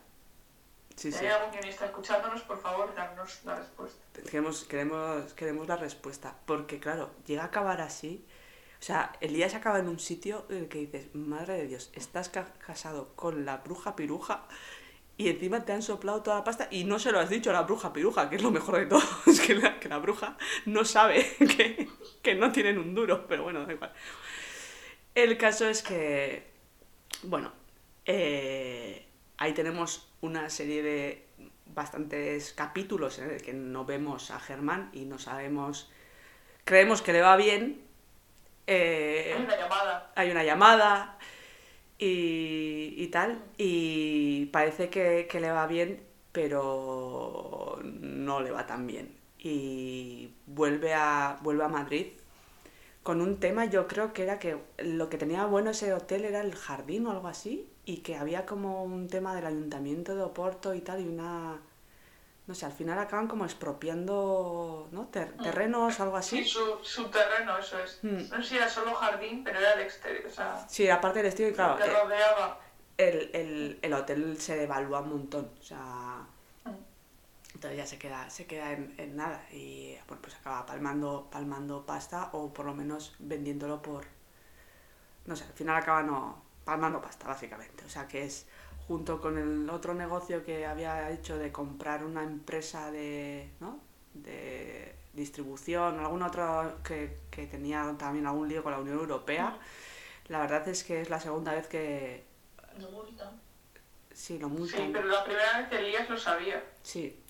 Sí, Si sí. hay algún guionista escuchándonos, por favor, darnos la respuesta. Queremos, queremos, queremos la respuesta. Porque, claro, llega a acabar así. O sea, Elías acaba en un sitio en el que dices, madre de Dios, estás ca- casado con la bruja piruja y encima te han soplado toda la pasta y no se lo has dicho a la bruja piruja, que es lo mejor de todo. Es que la, que la bruja no sabe que, que no tienen un duro, pero bueno, da igual. El caso es que, bueno, eh, ahí tenemos una serie de bastantes capítulos en el que no vemos a Germán y no sabemos, creemos que le va bien, eh, Hay una llamada. hay una llamada y, y tal, y parece que, que le va bien, pero no le va tan bien. Y vuelve a, vuelve a Madrid con un tema, yo creo que era que lo que tenía bueno ese hotel era el jardín o algo así, y que había como un tema del ayuntamiento de Oporto y tal, y una... No sé, al final acaban como expropiando ¿no? Ter- terrenos, algo así. Sí, su, su terreno, eso es. Mm. No sé si era solo jardín, pero era el exterior. O sea, Sí, aparte del y claro, que eh, rodeaba. el, el, el hotel se devalúa un montón. O sea, Mm. entonces ya se queda, se queda en, en nada. Y bueno, pues acaba palmando, palmando pasta o por lo menos vendiéndolo por. No sé, al final acaba no. palmando pasta, básicamente. O sea que es junto con el otro negocio que había hecho de comprar una empresa de. ¿no? de distribución, algún otro que, que tenía también algún lío con la Unión Europea. La verdad es que es la segunda vez que No gusta. sí lo Sí, multan. pero la primera vez Elías lo sabía. Sí,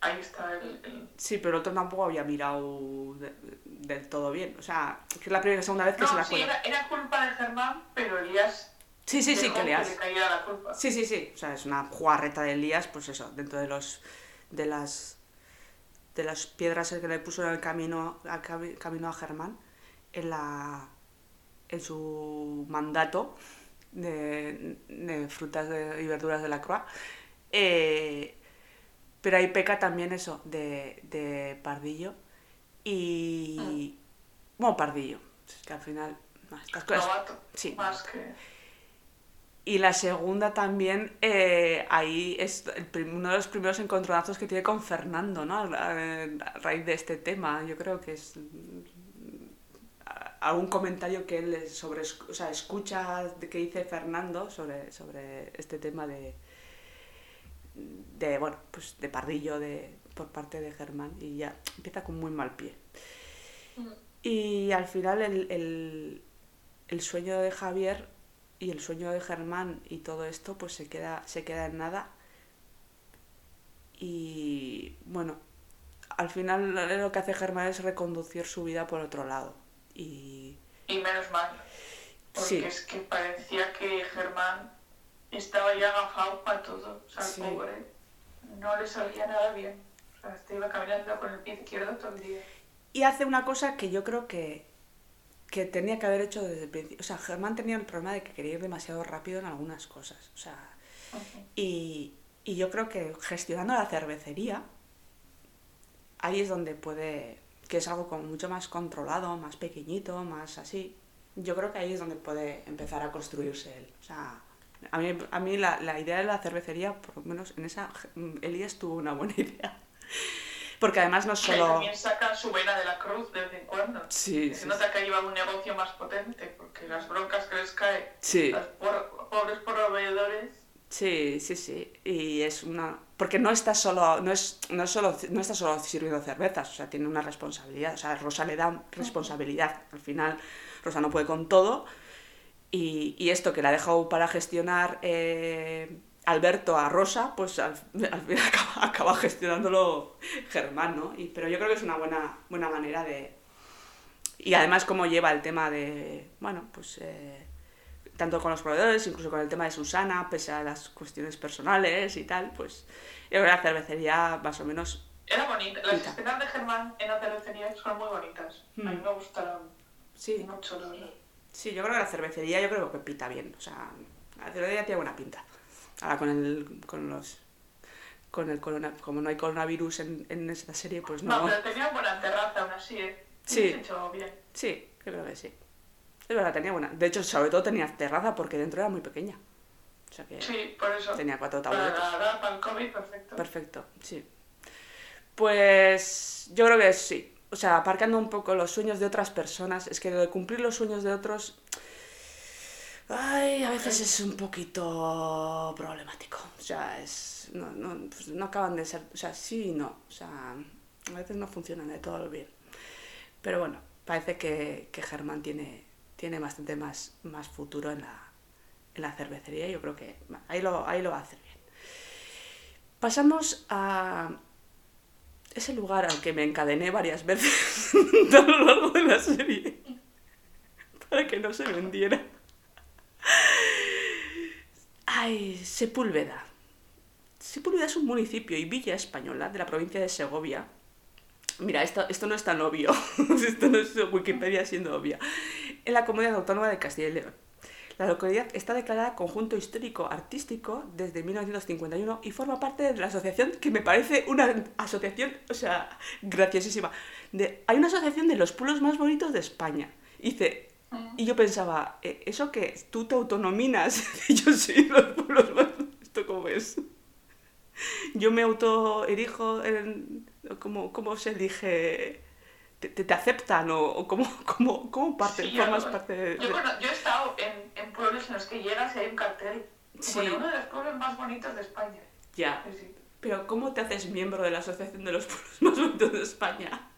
Ahí está el... el- sí, pero el otro tampoco había mirado de- del todo bien. O sea, que es la primera y segunda vez que se No, la sí, era, era culpa de Germán, pero Elías Sí, sí, sí, que le has. le cayera la culpa. Sí, sí, sí. O sea, es una jugarreta de Elías, pues eso, dentro de los de las de las piedras que le puso en el camino a, cami- camino a Germán en la en su mandato de, de frutas de- y verduras de la Croix. Eh, pero ahí peca también eso de, de pardillo y bueno pardillo es que al final no, estas cosas Novato. sí. Más que... y la segunda también, eh, ahí es el uno de los primeros encontronazos que tiene con Fernando, ¿no? A, a raíz de este tema. Yo creo que es algún comentario que él sobre, o sea, escucha que dice Fernando sobre, sobre este tema de, de, bueno, pues de pardillo de, por parte de Germán y ya empieza con muy mal pie. Y al final el, el, el sueño de Javier y el sueño de Germán y todo esto pues se queda, se queda en nada. Y bueno, al final lo que hace Germán es reconducir su vida por otro lado. Y Y menos mal. Porque Sí. es que parecía que Germán estaba ya agafado para todo. O sea, el Sí. pobre no le salía nada bien. O sea, este iba caminando con el pie izquierdo todo el día. Y hace una cosa que yo creo que, que tenía que haber hecho desde el principio. O sea, Germán tenía el problema de que quería ir demasiado rápido en algunas cosas. O sea, y, y yo creo que gestionando la cervecería, ahí es donde puede, que es algo como mucho más controlado, más pequeñito, más así. Yo creo que ahí es donde puede empezar a construirse él. O sea, a mí, a mí la, la idea de la cervecería, por lo menos en esa, Elías tuvo una buena idea. Porque además no Que solo... también sacan su vena de la cruz de vez en cuando. Sí, Se nota que lleva un negocio más potente, porque las broncas que les cae Sí. los por- pobres proveedores. Sí, sí, sí. Y es una. porque no está solo, no es, no es solo, no está solo sirviendo cervezas, o sea, tiene una responsabilidad, o sea, Rosa le da responsabilidad. Al final, Rosa no puede con todo, y, y esto que la ha dejado para gestionar eh, Alberto a Rosa, pues al, al final acaba, acaba gestionándolo Germán, ¿no? Y, pero yo creo que es una buena, buena manera de... Y además cómo lleva el tema de, bueno, pues... eh, tanto con los proveedores, incluso con el tema de Susana, pese a las cuestiones personales y tal, pues yo creo que la cervecería más o menos... Era bonita. Las Bonita. escenas de Germán en la cervecería son muy bonitas. A mí Mm. me gustaron Sí, mucho, verdad. sí, yo creo que la cervecería yo creo que pinta bien, o sea, la cervecería tiene buena pinta. Ahora con el, con los... Con el corona, como no hay coronavirus en, en esta serie, pues No, no. pero tenía buena terraza aún así, ¿eh? Sí. Hecho bien. Sí, yo creo que sí. Es verdad, tenía buena. De hecho, sobre todo tenía terraza porque dentro era muy pequeña. O sea que Sí, por eso. tenía cuatro Para tabletas. edad, para el COVID, perfecto. Perfecto, sí. Pues yo creo que sí. O sea, aparcando un poco los sueños de otras personas, es que lo de cumplir los sueños de otros, ay, a veces es un poquito problemático. O sea, es, no, no, pues no acaban de ser, o sea, sí y no. O sea, a veces no funcionan de todo bien. Pero bueno, parece que, que Germán tiene, tiene bastante más, más futuro en la, en la cervecería. Yo creo que ahí lo, ahí lo va a hacer bien. Pasamos a ese lugar al que me encadené varias veces a lo largo de la serie para que no se vendiera. Ay, Sepúlveda. Sepúlveda es un municipio y villa española de la provincia de Segovia. Mira, esto, esto no es tan obvio. esto no es Wikipedia siendo obvia. En la comunidad autónoma de Castilla y León. La localidad está declarada conjunto histórico artístico desde 1951 y forma parte de la asociación que me parece una asociación, o sea, graciosísima. Hay una asociación de los pueblos más bonitos de España. Dice, y yo pensaba, "Eh, ¿eso qué? ¿Tú te autonominas? Y yo sí, los pueblos más ¿Esto cómo es? Yo me autoerijo en... ¿Cómo, cómo se elige? ¿Te, te, aceptan o, o cómo, cómo, cómo parte, Sí, formas algo- parte de... Yo, yo he estado en, en pueblos en los que llegas y hay un cartel. Sí. pone uno de los pueblos más bonitos de España. Ya. Sí. Pero ¿cómo te haces miembro de la Asociación de los Pueblos Más Bonitos de España?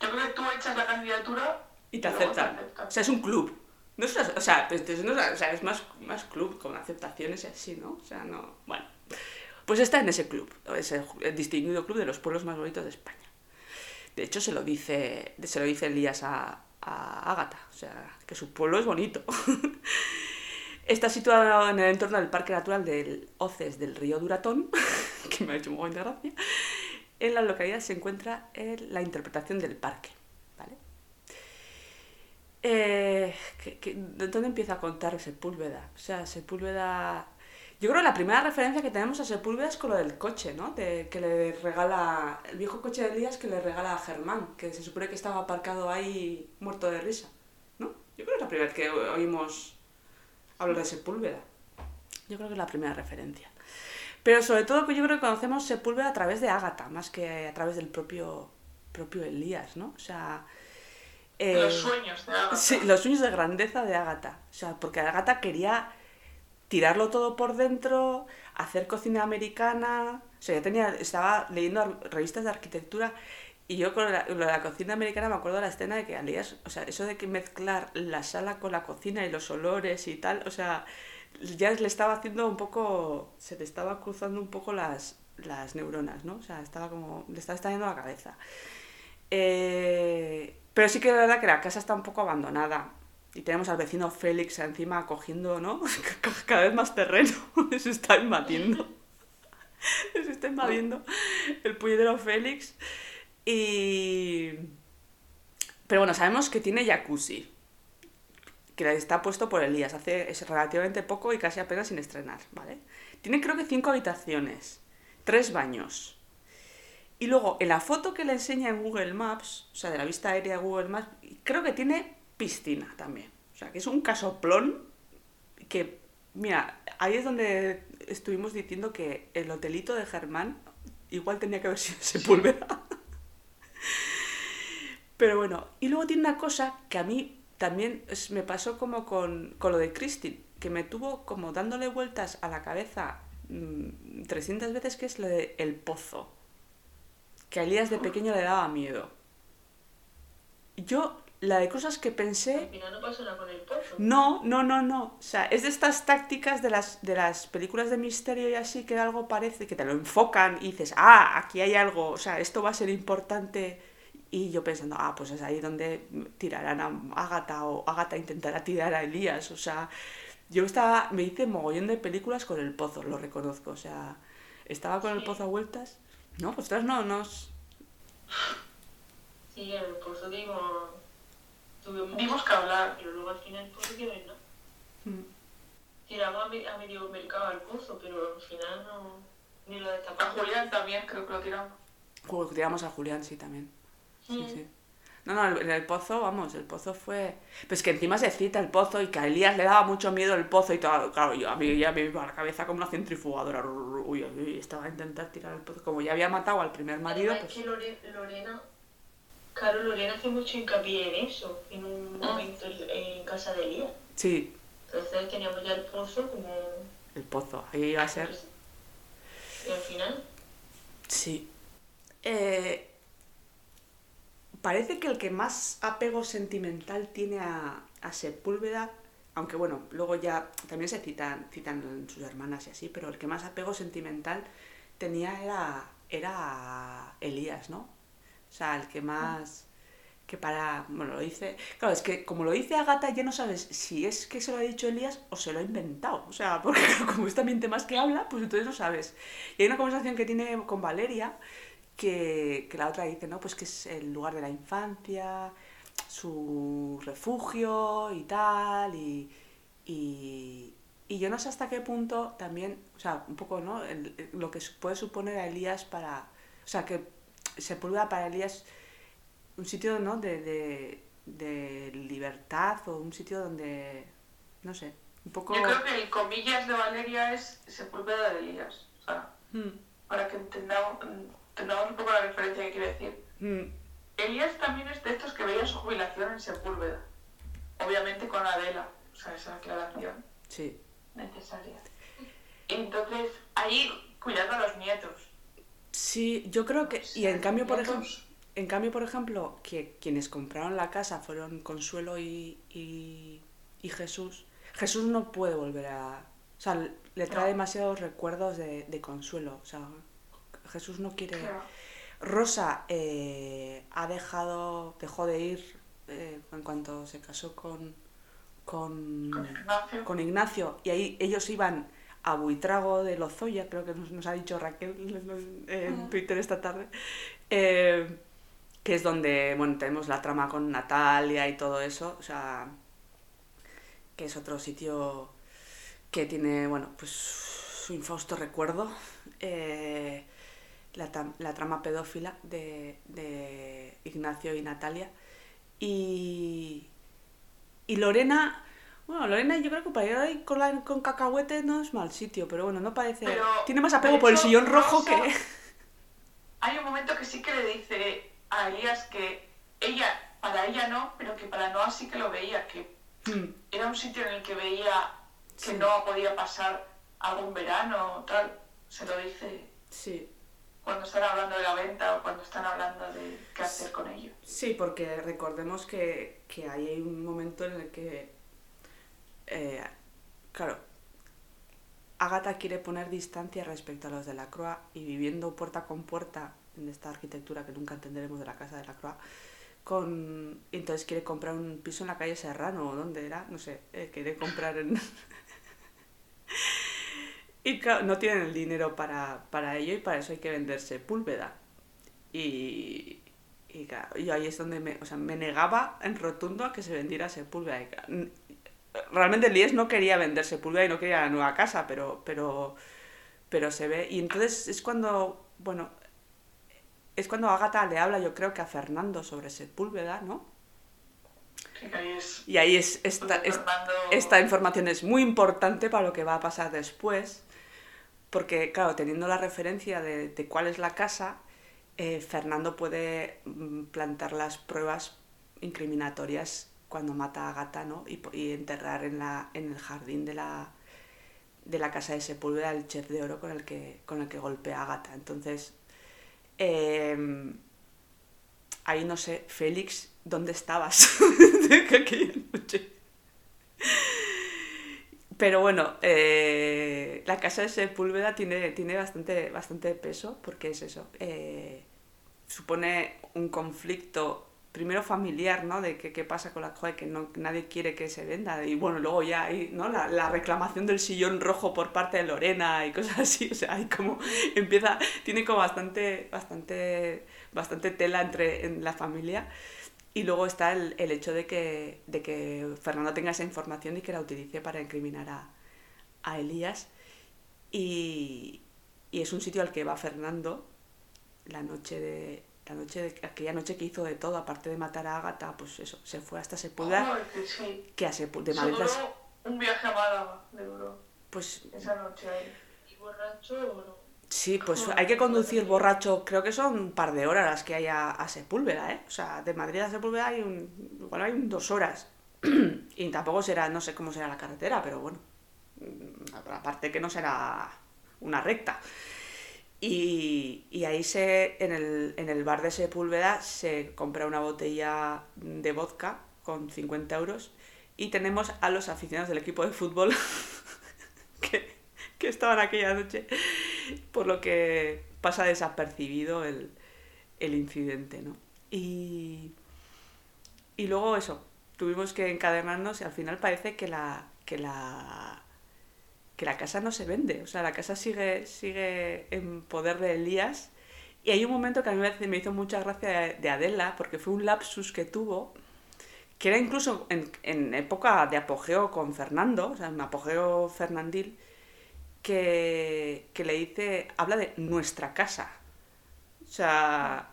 Yo creo que tú echas la candidatura Y te aceptan. O sea, es un club. No es una- o sea, pues, es, no o sea, es más, más club, con aceptaciones y así, ¿no? O sea, no... Bueno. Pues está en ese club, ese el distinguido club de los pueblos más bonitos de España. De hecho, se lo dice, se lo dice Elías a, a Ágata, o sea, que su pueblo es bonito. Está situado en el entorno del Parque Natural del Oces del río Duratón, que me ha hecho un de gracia. En la localidad se encuentra la interpretación del parque. Eh, ¿qué- qué- de ¿Dónde empieza a contar Sepúlveda? O sea, Sepúlveda... Yo creo que la primera referencia que tenemos a Sepúlveda es con lo del coche, ¿no? De, que le regala... El viejo coche de Elías que le regala a Germán, que se supone que estaba aparcado ahí muerto de risa, ¿no? Yo creo que es la primera vez que oímos hablar de Sepúlveda. Yo creo que es la primera referencia. Pero sobre todo que yo creo que conocemos Sepúlveda a través de Ágata, más que a través del propio, propio Elías, ¿no? O sea... eh, los sueños de Agatha. Sí, los sueños de grandeza de Ágata. O sea, porque Ágata quería tirarlo todo por dentro, hacer cocina americana. O sea, ya tenía, estaba leyendo revistas de arquitectura y yo con la, la cocina americana me acuerdo de la escena de que Elías, o sea, eso de que mezclar la sala con la cocina y los olores y tal, o sea, ya le estaba haciendo un poco, se le estaba cruzando un poco las, las neuronas, ¿no? O sea, estaba como, le estaba estallando la cabeza. Eh, pero sí que es verdad que la casa está un poco abandonada. Y tenemos al vecino Félix encima cogiendo, ¿no? Cada vez más terreno. Se está invadiendo. Se está invadiendo el puñetero Félix. Y... Pero bueno, sabemos que tiene jacuzzi. Que está puesto por Elías. Hace es relativamente poco y casi apenas sin estrenar, ¿vale? Tiene creo que cinco habitaciones. Tres baños. Y luego, en la foto que le enseña en Google Maps, o sea, de la vista aérea de Google Maps, creo que tiene piscina también. O sea, que es un casoplón que, mira, ahí es donde estuvimos diciendo que el hotelito de Germán igual tenía que haber sido Sepúlveda. Pero bueno, y luego tiene una cosa que a mí también me pasó como con, con lo de Christine, que me tuvo como dándole vueltas a la cabeza mm, 300 veces que es lo de el pozo. Que a Elías de pequeño le daba miedo. Yo, la de cosas que Al pensé... final no pasó nada con el pozo. No, no, no, no. O sea, es de estas tácticas de las, de las películas de misterio y así que algo parece, que te lo enfocan y dices, ah, aquí hay algo, o sea, esto va a ser importante. Y yo pensando, ah, pues es ahí donde tirarán a Agatha o Agatha intentará tirar a Elías. O sea, yo estaba, me hice mogollón de películas con el pozo, lo reconozco. O sea, estaba con el Sí. pozo a vueltas. No, ostras, no, nos... Sí, en el pozo dimos... Tuvimos Dimos que hablar. Pero luego al final el pozo quedó en nada. Mm. Tiramos a, me- a medio mercado al pozo, pero al final no... Ni lo A destapamos. Julián también creo que lo tiramos. Juego, tiramos a Julián, sí, también. Sí, sí. No, no, en el pozo, vamos, el pozo fue... Pues que encima se cita el pozo y que a Elías le daba mucho miedo el pozo y todo. Claro, yo, a mí ya me iba a la cabeza como una centrifugadora. Uy, uy, uy, estaba a intentar tirar el pozo. Como ya había matado al primer marido, Además, pues... que Lore- Lorena... Claro, Lorena hace mucho hincapié en eso, en un Ah. momento en, en casa de Elías. Sí, Entonces teníamos ya el pozo como... el pozo. Ahí iba a ser... Y al final... Sí. Eh, parece que el que más apego sentimental tiene a, a Sepúlveda, aunque bueno, luego ya también se citan, citan sus hermanas y así, pero el que más apego sentimental tenía era, era Elías, ¿no? O sea, el que más... que para... Bueno, lo dice... Claro, es que como lo dice Agata ya no sabes si es que se lo ha dicho Elías o se lo ha inventado. O sea, porque como es también temas que habla, pues entonces no sabes. Y hay una conversación que tiene con Valeria que, que la otra dice, ¿no? Pues que es el lugar de la infancia, su refugio y tal, y, y, y yo no sé hasta qué punto también, o sea, un poco, ¿no? El- el- lo que puede suponer a Elías para, o sea, que Sepúlveda para Elías un sitio, ¿no? De, de, de libertad o un sitio donde, no sé, un poco... Yo creo que el comillas de Valeria es Sepúlveda de Elías. O sea, Mm, para que entendamos, entendamos un poco la referencia que quiere decir. mm, Elías también es de estos que veía su jubilación en Sepúlveda. Obviamente con Adela. O sea, esa aclaración sí. necesaria. Entonces, ahí cuidando a los nietos. Sí, yo creo que... Y en cambio, por ejemplo... En cambio, por ejemplo, que quienes compraron la casa fueron Consuelo y, y, y Jesús, Jesús no puede volver a... O sea, le trae No. demasiados recuerdos de, de Consuelo. O sea, Jesús no quiere... Claro. Rosa eh, ha dejado, dejó de ir eh, en cuanto se casó con, con, Con Ignacio. con Ignacio y ahí ellos iban a Buitrago de Lozoya, creo que nos, nos ha dicho Raquel en. Twitter esta tarde, eh, que es donde, bueno, tenemos la trama con Natalia y todo eso, o sea, que es otro sitio que tiene, bueno, pues su infausto recuerdo, eh, la, trama pedófila de, de Ignacio y Natalia. Y, y Lorena, bueno, Lorena yo creo que para ir ahí con, la- con cacahuete no es mal sitio, pero bueno, no parece... Pero, tiene más apego por el sillón rojo que... Hay un momento que sí que le dice a Elías que ella, para ella no, pero que para Noah sí que lo veía, que Hmm, era un sitio en el que veía que Sí. no podía pasar algún verano o tal. Se lo dice sí, cuando están hablando de la venta o cuando están hablando de qué hacer con ello. Sí, porque recordemos que, que hay un momento en el que, eh, claro, Agatha quiere poner distancia respecto a los de la Croix y viviendo puerta con puerta en esta arquitectura que nunca entenderemos de la casa de la Croix, con, entonces quiere comprar un piso en la calle Serrano o dónde era, no sé, eh, quiere comprar en... y claro, no tienen el dinero para, para ello y para eso hay que vender Sepúlveda. Y, y claro, yo ahí es donde me, o sea, me negaba en rotundo a que se vendiera Sepúlveda. Claro, Realmente Lies no quería vender Sepúlveda y no quería la nueva casa, pero, pero, pero se ve. Y entonces es cuando, bueno, es cuando Agatha le habla, yo creo que a Fernando sobre Sepúlveda, ¿no? Que ahí es Y ahí es, esta información es muy importante para lo que va a pasar después, porque claro, teniendo la referencia de, de cuál es la casa, eh, Fernando puede mm, plantar las pruebas incriminatorias cuando mata a Agatha, ¿no? Y, y enterrar en, la, en el jardín de la, de la casa de Sepúlveda, el chef de oro con el que, con el que golpea a Agatha. Entonces, eh, ahí no sé, Félix, ¿dónde estabas? Aquella noche. Pero bueno, eh, la casa de Sepúlveda tiene, tiene bastante, bastante peso porque es eso. eh, supone un conflicto primero familiar, ¿no? De qué pasa con la joder, que no, nadie quiere que se venda. Y bueno, luego ya hay, ¿no? La, la reclamación del sillón rojo por parte de Lorena y cosas así. O sea, hay como, empieza, tiene como bastante, bastante, bastante tela entre en la familia. Y luego está el, el hecho de que, de que Fernando tenga esa información y que la utilice para incriminar a, a Elías. Y, y es un sitio al que va Fernando la noche de la noche de aquella noche que hizo de todo aparte de matar a Agatha pues eso se fue hasta Sepúlveda Ay, que sí. que a de Se Madrid un viaje a Málaga, de duró pues esa noche ahí. ¿Y borracho? Sí pues hay que conducir borracho creo que son un par de horas las que hay a, Sepúlveda eh o sea de Madrid a Sepúlveda hay un igual hay dos horas. Y tampoco será no sé cómo será la carretera pero bueno mm, aparte que no será una recta. Y, y ahí se, en el, en el bar de Sepúlveda se compra una botella de vodka con 50 euros y tenemos a los aficionados del equipo de fútbol que, que estaban aquella noche, por lo que pasa desapercibido el, el incidente, ¿no? Y, y luego eso, tuvimos que encadenarnos y al final parece que la, que la, que la casa no se vende, o sea, la casa sigue, sigue en poder de Elías. Y hay un momento que a mí me- hizo mucha gracia de Adela, porque fue un lapsus que tuvo, que era incluso en, en época de apogeo con Fernando, o sea, un apogeo fernandil, que, que le dice, habla de nuestra casa. O sea,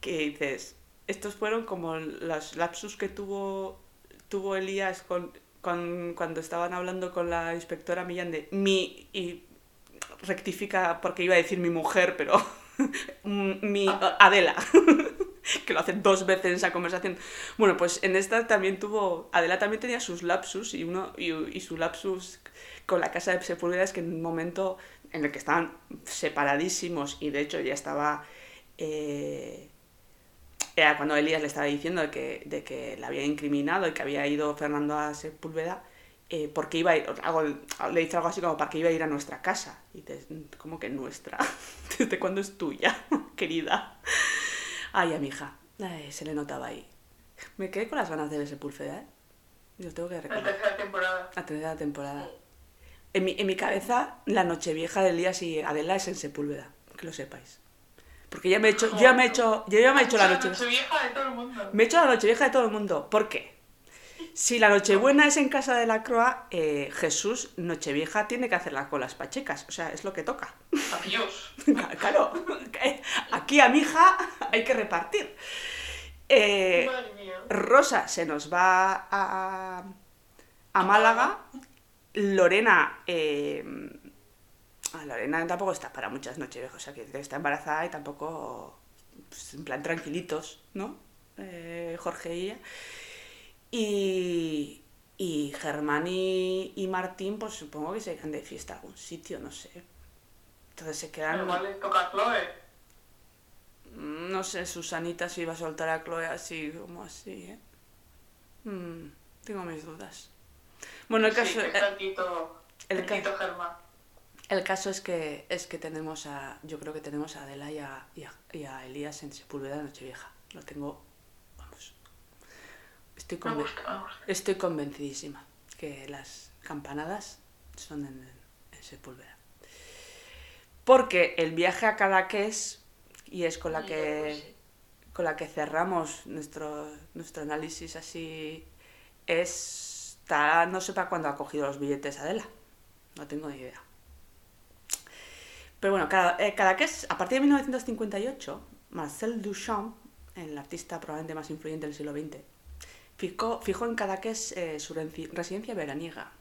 que dices, estos fueron como los lapsus que tuvo, tuvo Elías con, con- cuando estaban hablando con la inspectora Millán de mi, y rectifica porque iba a decir mi mujer, pero mi Adela, que lo hace dos veces en esa conversación. Bueno, pues en esta también tuvo, Adela también tenía sus lapsus y, uno, y, y su lapsus con la casa de Sepúlveda es que en un momento en el que estaban separadísimos y de hecho ya estaba... eh, era cuando Elías le estaba diciendo de que, de que la había incriminado y que había ido Fernando a Sepúlveda eh, porque iba a ir, algo, le dice algo así como para que iba a ir a nuestra casa. Y dices, ¿cómo que nuestra? ¿Desde cuándo es tuya, querida? Ay, a mi hija, Ay, se le notaba ahí. Me quedé con las ganas de ver Sepúlveda, ¿eh? Yo tengo que La recordar. tercera temporada. La tercera temporada. En mi, en mi cabeza, la nochevieja de Elías y Adela es en Sepúlveda, que lo sepáis. Porque ya me he hecho, yo ya me he hecho, yo ya me he hecho la noche. vieja de todo el mundo. Me he hecho la nochevieja de todo el mundo. ¿Por qué? Si la nochebuena es en casa de la Croa, eh, Jesús, nochevieja, tiene que hacerla con las pachecas. O sea, es lo que toca. Adiós. claro, aquí a mi hija hay que repartir. Eh, Madre mía. Rosa se nos va a, a Málaga. Lorena. eh, a Lorena tampoco está para muchas noches, o sea que está embarazada y tampoco. pues, en plan tranquilitos, ¿no? Eh, Jorge y ella. Y. Y Germán y, y Martín, pues supongo que se irán de fiesta a algún sitio, no sé. Entonces se quedan. Pero vale, toca a Chloe. Mm, No sé, Susanita si iba a soltar a Chloe así, como así, ¿eh? Mm, tengo mis dudas. Bueno, el caso, que está el Tito, el el ca- Tito Germán. el caso es que es que tenemos a. Yo creo que tenemos a Adela y a, y a, y a Elías en Sepúlveda de Nochevieja. Lo tengo. Vamos. Estoy, conven- estoy convencidísima que las campanadas son en, en Sepúlveda. Porque el viaje a Cadaqués, y es con la Ay, que con la que cerramos nuestro, nuestro análisis así es no sé para cuándo ha cogido los billetes Adela. No tengo ni idea. Pero bueno cada, eh, Cadaqués a partir de 1958 Marcel Duchamp el artista probablemente más influyente del siglo XX fijó, en Cadaqués eh, su residencia veraniega.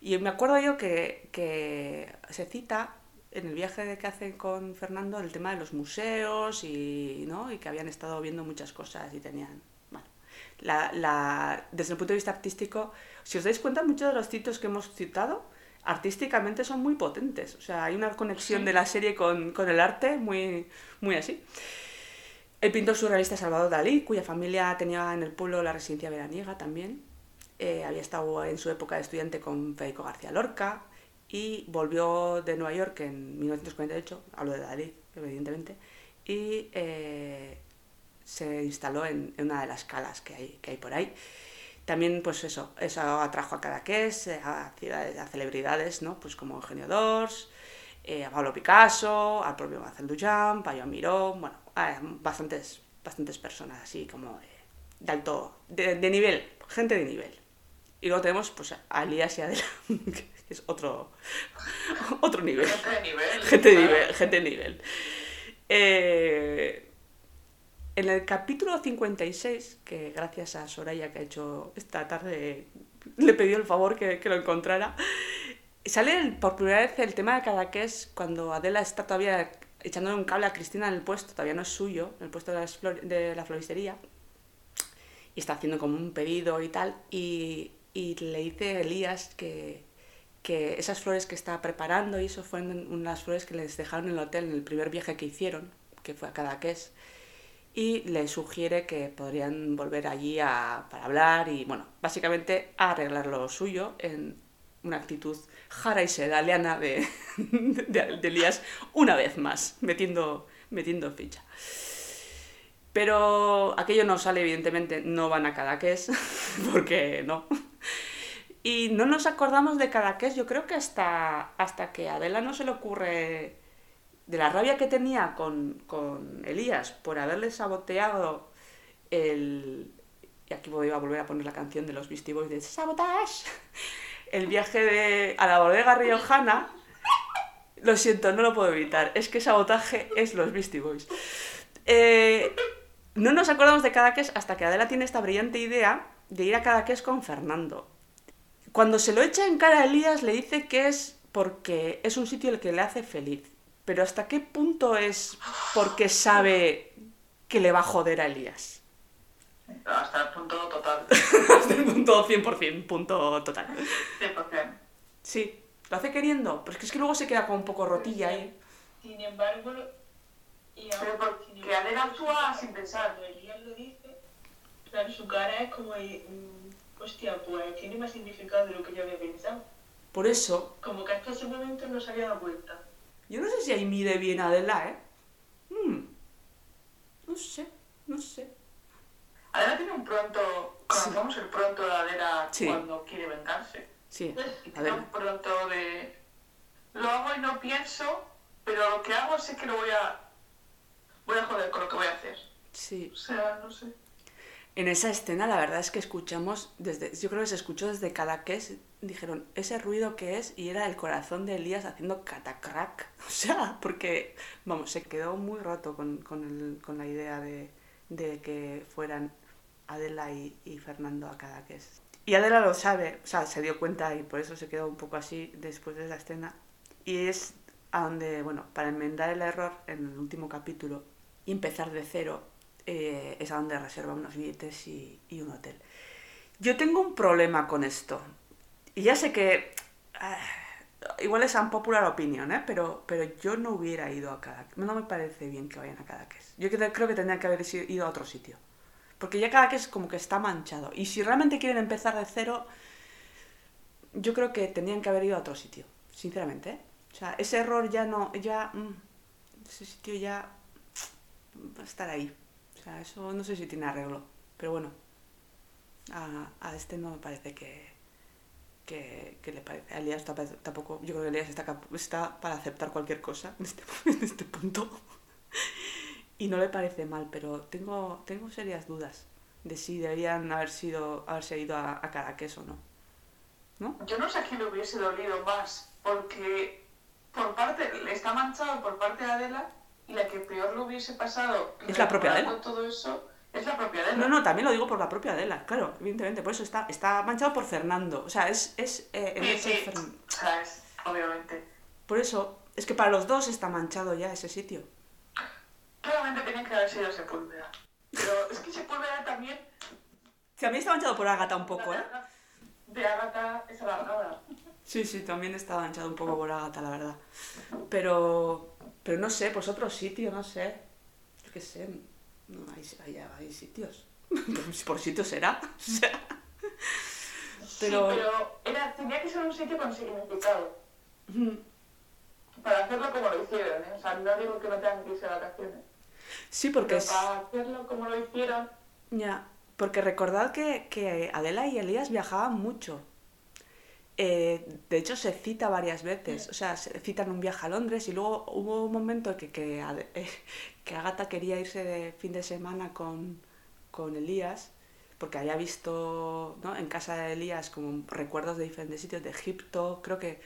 Y me acuerdo yo que, que se cita en el viaje que hacen con Fernando el tema de los museos y, ¿no? y que habían estado viendo muchas cosas y tenían... Bueno, la- desde el punto de vista artístico, si os dais cuenta, muchos de los sitios que hemos citado artísticamente son muy potentes. O sea, hay una conexión de la serie con, con el arte muy, muy así. El pintor surrealista Salvador Dalí, cuya familia tenía en el pueblo la residencia veraniega también. Eh, había estado en su época de estudiante con Federico García Lorca y volvió de Nueva York en 1948, hablo de Dalí, evidentemente, y eh, se instaló en, en una de las calas que hay, que hay por ahí. También, pues eso, eso atrajo a Cadaqués, eh, a, ciudades- a celebridades, ¿no? Pues como Eugenio Dors, eh, a Pablo Picasso, al propio Marcel Duchamp, Payo Miró, bueno, a bastantes, bastantes personas así como de, de alto, de, de nivel, gente de nivel. Y luego tenemos pues a Elías y Adela, que es otro, otro nivel. Gente de nivel. Gente de nivel, gente de nivel. Eh, en el capítulo 56, que gracias a Soraya que ha hecho esta tarde, le pidió el favor que, que lo encontrara, sale el- por primera vez el tema de Cadaqués cuando Adela está todavía echándole un cable a Cristina en el puesto, todavía no es suyo, el puesto de, las flor- de la floristería, y está haciendo como un pedido y tal, y, y le dice Elías que, que esas flores que está preparando y eso fueron unas flores que les dejaron en el hotel en el primer viaje que hicieron, que fue a Cadaqués, y le sugiere que podrían volver allí a, para hablar y, bueno, básicamente a arreglar lo suyo en una actitud jara y sedaliana de, de, de Elías una vez más, metiendo, metiendo ficha. Pero aquello no sale, evidentemente, no van a Cadaqués, porque no. Y no nos acordamos de Cadaqués, yo creo que hasta, hasta que a Adela no se le ocurre de la rabia que tenía con, con Elías por haberle saboteado el... Y aquí voy a volver a poner la canción de los Beastie Boys de Sabotage. El viaje de, a la bodega riojana. Lo siento, no lo puedo evitar. Es que sabotaje es los Beastie Boys. Eh, no nos acordamos de Cadaqués hasta que Adela tiene esta brillante idea de ir a Cadaqués con Fernando. Cuando se lo echa en cara a Elías le dice que es porque es un sitio el que le hace feliz. Pero ¿hasta qué punto es porque sabe que le va a joder a Elías? Hasta el punto total. Hasta el punto 100%, punto total. 100%. Sí, lo hace queriendo, pero es que, es que luego se queda como un poco rotilla ahí. Sin embargo, y Pero ahora, porque sin Adela actúa sin pensar. Elías lo dice, claro, su cara es como, mm, hostia, pues tiene más significado de lo que yo había pensado. Por eso, Como que hasta ese momento no se había dado cuenta. Yo no sé si ahí mide bien Adela, ¿eh? Hmm, No sé, no sé. Adela tiene un pronto, conocemos el pronto de Adela Sí. cuando quiere vengarse. Sí, tiene un pronto de... Lo hago y no pienso, pero lo que hago sé que lo voy a... Voy a joder con lo que voy a hacer. Sí. O sea, no sé. En esa escena la verdad es que escuchamos desde, yo creo que se escuchó desde Cadaqués, dijeron, ese ruido que es, y era el corazón de Elías haciendo catacrack. O sea, porque, vamos, se quedó muy roto con, con, el- con la idea de, de que fueran Adela y, y Fernando a Cadaqués. Y Adela lo sabe, o sea, se dio cuenta y por eso se quedó un poco así después de esa escena. Y es a donde, bueno, para enmendar el error en el último capítulo y empezar de cero, eh, es a donde reserva unos billetes y, un hotel. Yo tengo un problema con esto. Y ya sé que ah, igual es un popular opinion, ¿eh? pero, pero yo no hubiera ido a Cadaqués. No me parece bien que vayan a Cadaqués. Yo creo que tendrían que haber ido a otro sitio. Porque ya Cadaqués como que está manchado. Y si realmente quieren empezar de cero, yo creo que tendrían que haber ido a otro sitio. Sinceramente, ¿eh? O sea, ese error ya no, ya, mm, ese sitio ya va a estar ahí. Sea, eso no sé si tiene arreglo. Pero bueno, a, a este no me parece que, que, que le parece. A Elías tampoco, yo creo que Elías está, está para aceptar cualquier cosa en este, en este punto. Y no le parece mal, pero tengo, tengo serias dudas de si deberían haber sido, haberse ido a, a Cadaqués o no. ¿No? Yo no sé a quién le hubiese dolido más, porque por parte, está manchado por parte de Adela y la que peor lo hubiese pasado Es la propia Adela. todo eso es la propia Adela. No, no, también lo digo por la propia Adela, claro, evidentemente, por eso está, está manchado por Fernando. O sea, es, es eh, Sí, sí, Fern- ¿sabes? Obviamente. Por eso, es que para los dos está manchado ya ese sitio. Claramente tenía que haber sido Sepúlveda. Pero es que Sepúlveda también... Si a mí está manchado por Ágata un poco, ¿eh? De Agatha es alargada. Sí, sí, también estaba hinchado un poco por la gata, la verdad. Pero, pero no sé, pues otro sitio, no sé. Yo qué sé, no, hay, hay, hay sitios. por sitio será. O sea, pero... Sí, pero era, tenía que ser un sitio con significado. Para hacerlo como lo hicieron, ¿eh? O sea, no digo que no tengan que irse de vacaciones. Sí, porque Pero para hacerlo como lo hicieron, Ya, porque recordad que, que Adela y Elías viajaban mucho. Eh, de hecho, se cita varias veces. O sea, se citan un viaje a Londres y luego hubo un momento que, que, eh, que Agatha quería irse de fin de semana con, con Elías porque había visto ¿no? en casa de Elías como recuerdos de diferentes sitios de Egipto, creo que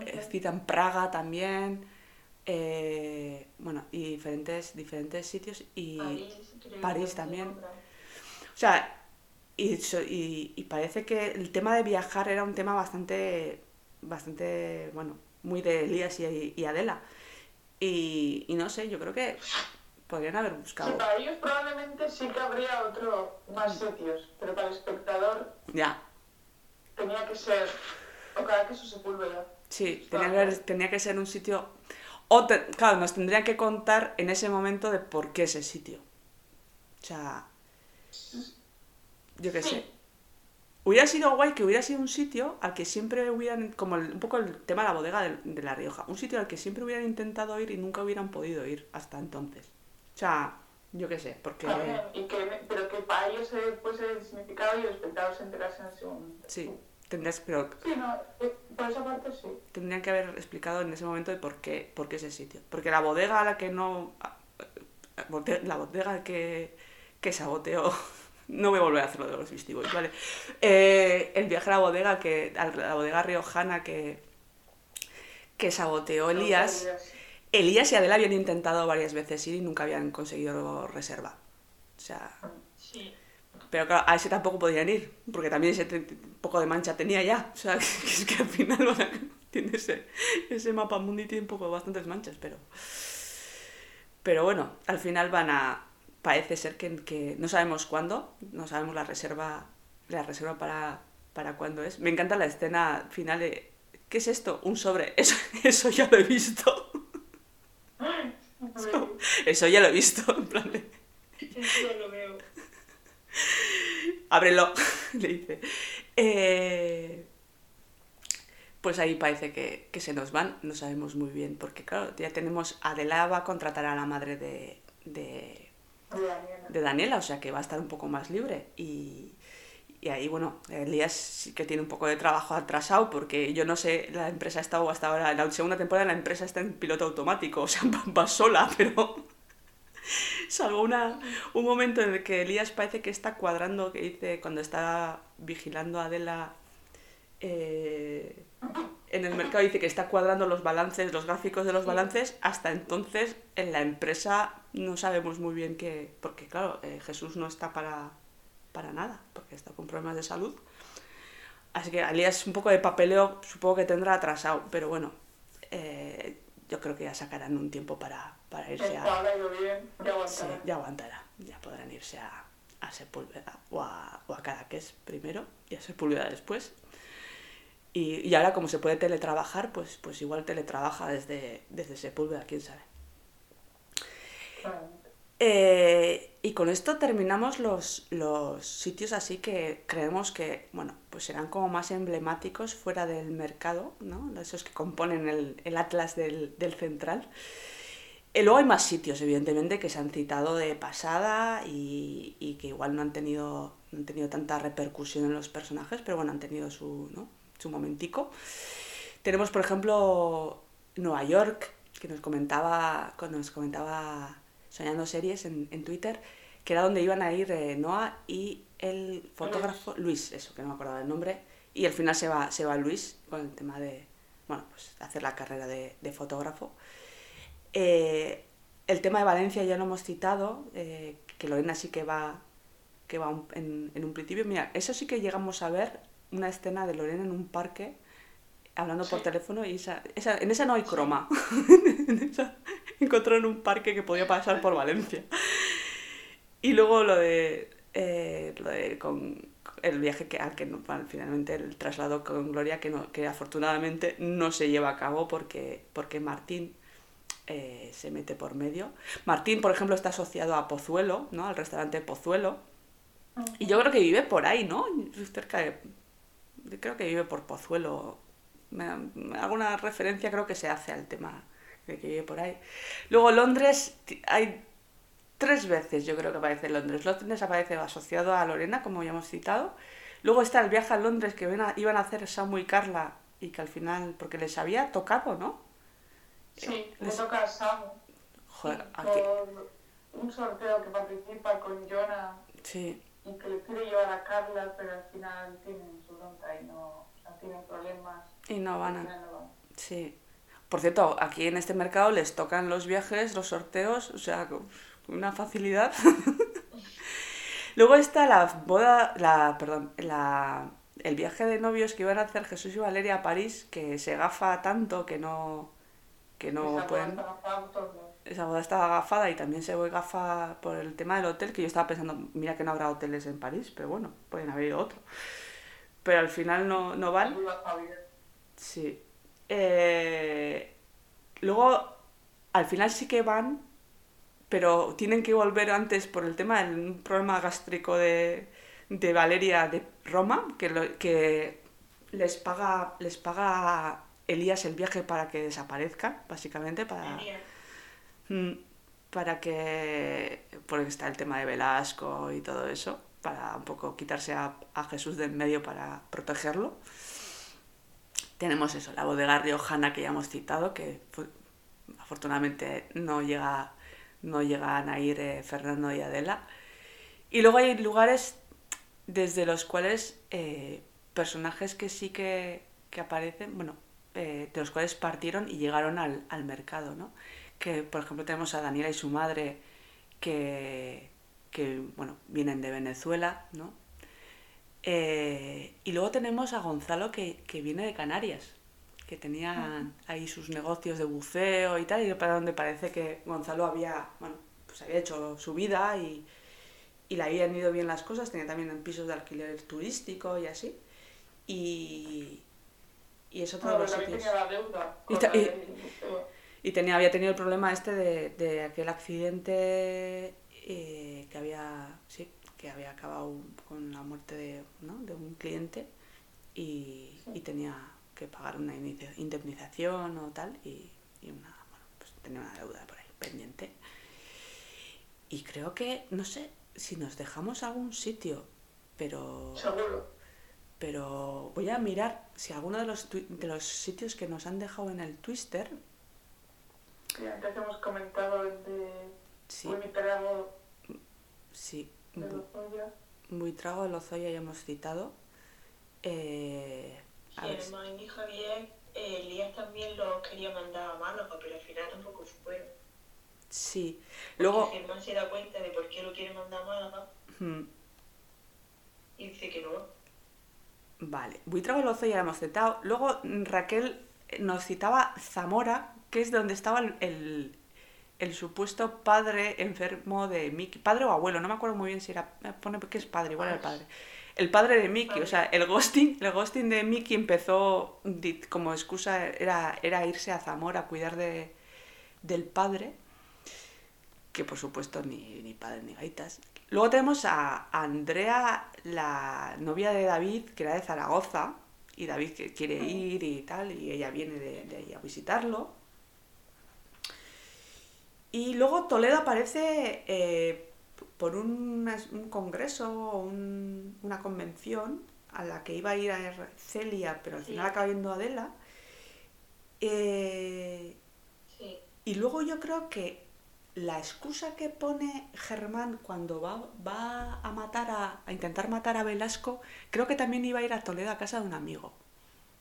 eh, citan Praga también, eh, bueno, y diferentes, diferentes sitios y... París, París también. O sea, y, y, y parece que el tema de viajar era un tema bastante, bastante, bueno, muy de Elías y, y Adela. Y, no sé, yo creo que podrían haber sí, buscado. para ellos probablemente sí que habría otro, más sitios, pero para el espectador Ya, tenía que ser, o cada que su sepúlveda. sí, tenía que, tenía que ser un sitio... O, te- claro, nos tendrían que contar en ese momento de por qué ese sitio. O sea, yo qué sé. Hubiera sido guay que hubiera sido un sitio al que siempre hubieran, como el- un poco el tema de la bodega de, de La Rioja, un sitio al que siempre hubieran intentado ir y nunca hubieran podido ir hasta entonces. O sea, yo qué sé, porque... También, y que, pero que para ellos fuese el significado y el espectador se enterase en ese momento. Sí, tendrías, pero Sí, no, eh, por esa parte sí. tendrían que haber explicado en ese momento de por qué, por qué ese sitio. Porque la bodega a la que no... La bodega que, que saboteó... No voy a volver a hacerlo de los Beastie ¿vale? Eh, el viaje a la bodega, que, a la bodega riojana que, que saboteó Elías. Elías y Adela habían intentado varias veces ir y nunca habían conseguido reserva. O sea, Sí. pero claro, a ese tampoco podían ir, porque también ese poco de mancha tenía ya. O sea, que es que al final van a- tiene ese, ese mapa mundi tiene un poco bastantes manchas, pero. Pero bueno, al final van a. Parece ser que, que no sabemos cuándo, no sabemos la reserva, la reserva para, para cuándo es. Me encanta la escena final de. ¿Qué es esto? Un sobre. Eso, eso ya lo he visto. Eso ya lo he visto. En plan de. Eso lo veo. ábrelo, le dice. Eh, pues ahí parece que, que se nos van, no sabemos muy bien, porque claro, ya tenemos, Adela va a contratar a la madre de, de, De Daniela. de Daniela, o sea que va a estar un poco más libre. Y, y ahí, bueno, Elías sí que tiene un poco de trabajo atrasado, porque yo no sé, la empresa ha estado hasta ahora, en la segunda temporada la empresa está en piloto automático, o sea, va, sola, pero... Salvo una, un momento en el que Elías parece que está cuadrando, que dice cuando está vigilando a Adela eh, en el mercado, dice que está cuadrando los balances, los gráficos de los balances. Hasta entonces en la empresa no sabemos muy bien qué, porque claro, eh, Jesús no está para, para nada, porque está con problemas de salud. Así que Elías un poco de papeleo supongo que tendrá atrasado, pero bueno, eh, yo creo que ya sacarán un tiempo para, para irse a... Bien, ya Sí, aguantará. ya aguantará. Ya podrán irse a, a Sepúlveda o a, o a Cadaqués primero y a Sepúlveda después. Y, y ahora como se puede teletrabajar, pues, pues igual teletrabaja desde, desde Sepúlveda, quién sabe. Eh, y con esto terminamos los, los sitios así que creemos que, bueno, pues serán como más emblemáticos fuera del mercado, ¿no? Esos que componen el, el atlas del, del central. Y luego hay más sitios, evidentemente, que se han citado de pasada y, y que igual no han, tenido, no han tenido tanta repercusión en los personajes, pero bueno, han tenido su, su momentico. Tenemos, por ejemplo, Nueva York, que nos comentaba, cuando nos comentaba Soñando Series en, en Twitter, que era donde iban a ir eh, Noah y el fotógrafo Luis, eso, que no me acordaba del nombre, y al final se va, se va Luis con el tema de, bueno, pues hacer la carrera de, de fotógrafo. Eh, el tema de Valencia ya lo hemos citado, eh, que Lorena sí que va, que va un- en, en un principio. Mira, eso sí que llegamos a ver una escena de Lorena en un parque hablando por teléfono y esa, esa- en esa no hay croma. en esa encontró en un parque que podía pasar por Valencia. Y luego lo de eh, lo de con el viaje que, al que no- finalmente el traslado con Gloria que, no, que afortunadamente no se lleva a cabo porque, porque Martín eh, se mete por medio. Martín, por ejemplo, está asociado a Pozuelo, ¿no? Al restaurante Pozuelo. Y yo creo que vive por ahí, ¿no? Cerca de... Creo que vive por Pozuelo. Alguna referencia creo que se hace al tema que vive por ahí. Luego Londres, hay tres veces yo creo que aparece Londres. Londres aparece asociado a Lorena, como ya hemos citado. Luego está el viaje a Londres que iban a hacer Samu y Carla y que al final, porque les había tocado, ¿no? Sí, le Les- toca a Samu. Joder, aquí. por un sorteo que participa con Jonah Sí, y que le quiere llevar a Carla, pero al final tienen su bronca y no, tienen problemas. y no van a... final no van. Sí. Por cierto, aquí en este mercado les tocan los viajes, los sorteos, o sea, con una facilidad. Luego está la boda, la, perdón, la, el viaje de novios que iban a hacer Jesús y Valeria a París, que se gafa tanto que no, que no Esa pueden... boda. Esa boda estaba agafada y también se ve gafa por el tema del hotel, que yo estaba pensando, mira que no habrá hoteles en París, pero bueno, pueden haber otro. Pero al final no, no Javier. Sí. Eh, luego, al final sí que van, pero tienen que volver antes por el tema del problema gástrico de, de Valeria de Roma, que, lo- que les paga les paga Elías el viaje para que desaparezca, básicamente, para. Mm, para que... porque está el tema de Velasco y todo eso, para un poco quitarse a, a Jesús de en medio para protegerlo. Tenemos eso, la bodega riojana que ya hemos citado, que afortunadamente no llega no llegan a ir eh, Fernando y Adela. Y luego hay lugares desde los cuales eh, personajes que sí que, que aparecen, bueno, eh, de los cuales partieron y llegaron al, al mercado, ¿no? Que, por ejemplo, tenemos a Daniela y su madre que, que bueno, vienen de Venezuela, ¿no? Eh, y luego tenemos a Gonzalo que, que viene de Canarias, que tenía ahí sus negocios de buceo y tal, y para donde parece que Gonzalo había, bueno, pues había hecho su vida y, y le habían ido bien las cosas, tenía también pisos de alquiler turístico y así. Y, y es otro de Bueno, los también sitios. tenía la deuda. Y la. Y tenía, había tenido el problema este de, de aquel accidente eh, que había, sí, que había acabado con la muerte de, ¿no? de un cliente y, y tenía que pagar una indemnización o tal y, y una, bueno, pues tenía una deuda por ahí pendiente. Y creo que, no sé, si nos dejamos algún sitio, pero Seguro. pero voy a mirar si alguno de los, de los sitios que nos han dejado en el Twister, Que antes hemos comentado el de sí, sí, de Lozoya. Buitrago de Lozoya ya hemos citado. Eh, a Y ver, además y Javier, eh, Elías también los quería mandar a Málaga, pero al final tampoco fueron. sí. Porque Luego, Germán se da cuenta de por qué lo quiere mandar a Málaga hmm, y dice que no. vale, Buitrago de Lozoya ya hemos citado. Luego Raquel nos citaba Zamora, que es donde estaba el, el, supuesto padre enfermo de Miki. Padre o abuelo, no me acuerdo muy bien si era. Pone que es padre, igual era el padre. El padre de Mickey, o sea, el ghosting, el ghosting de Mickey empezó como excusa, era, era irse a Zamora a cuidar de, del padre, que por supuesto ni, ni padre ni gaitas. Luego tenemos a Andrea, la novia de David, que era de Zaragoza, y David que quiere ir y tal, y ella viene de, de ahí a visitarlo. Y luego Toledo aparece eh, por un, un congreso o un- una convención a la que iba a ir a Celia, pero al Sí. final acaba yendo Adela. Eh, Sí. y luego yo creo que la excusa que pone Germán cuando va, va a matar a, a intentar matar a Velasco, creo que también iba a ir a Toledo a casa de un amigo.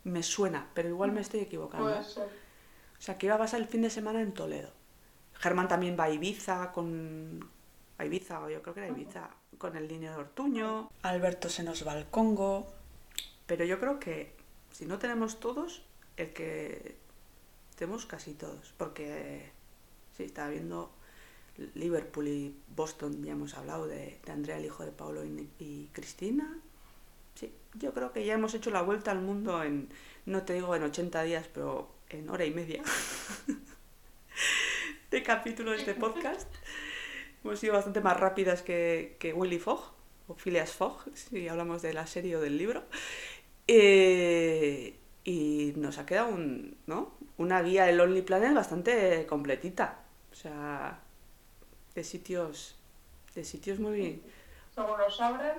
Me suena, pero igual me estoy equivocando. O sea, que iba a pasar el fin de semana en Toledo. Germán también va a Ibiza con... A Ibiza, o yo creo que era Ibiza, con el niño de Ortuño. Alberto se nos va al Congo. Pero yo creo que si no tenemos todos, el que tenemos casi todos. Porque, sí, estaba viendo Liverpool y Boston, ya hemos hablado de, de Andrea, el hijo de Pablo y, y Cristina. Sí, yo creo que ya hemos hecho la vuelta al mundo en, no te digo en 80 días, pero en hora y media de capítulos de podcast. Hemos sido bastante más rápidas que, que Willy Fogg, o Phileas Fogg, si hablamos de la serie o del libro. Eh, y nos ha quedado un, ¿no? una guía del Lonely Planet bastante completita. O sea, de sitios, de sitios muy... Nos abren,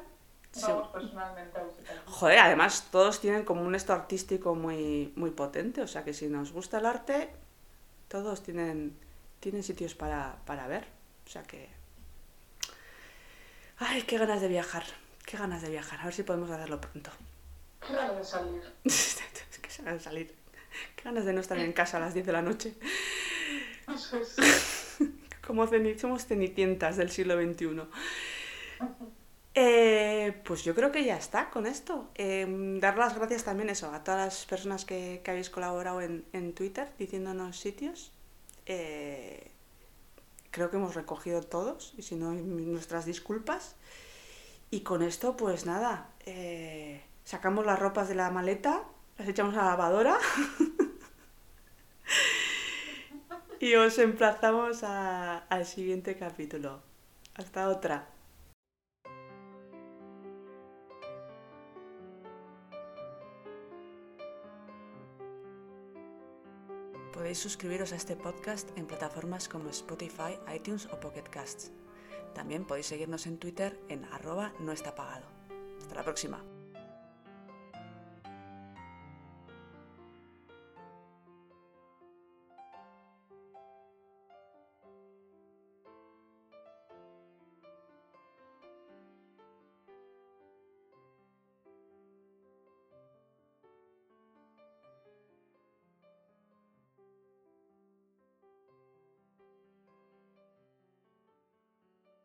Sí. vamos personalmente a. Joder, además todos tienen como un esto artístico muy, muy potente, o sea que si nos gusta el arte, todos tienen, tienen sitios para, para ver. O sea que... Ay, qué ganas de viajar, qué ganas de viajar, a ver si podemos hacerlo pronto. Qué ganas de salir. Se ganas de salir, qué ganas de no estar en casa a las 10 de la noche. Eso es. Como ceni- somos cenicientas del siglo XXI. Eh, pues yo creo que ya está con esto. Eh, dar las gracias también eso a todas las personas que, que habéis colaborado en, en Twitter diciéndonos sitios. Eh, creo que hemos recogido todos y si no nuestras disculpas. Y con esto pues nada, eh, sacamos las ropas de la maleta, las echamos a la lavadora y os emplazamos al siguiente capítulo. Hasta otra. Podéis suscribiros a este podcast en plataformas como Spotify, iTunes o Pocket Casts. También podéis seguirnos en Twitter en arroba no está pagado. Hasta la próxima.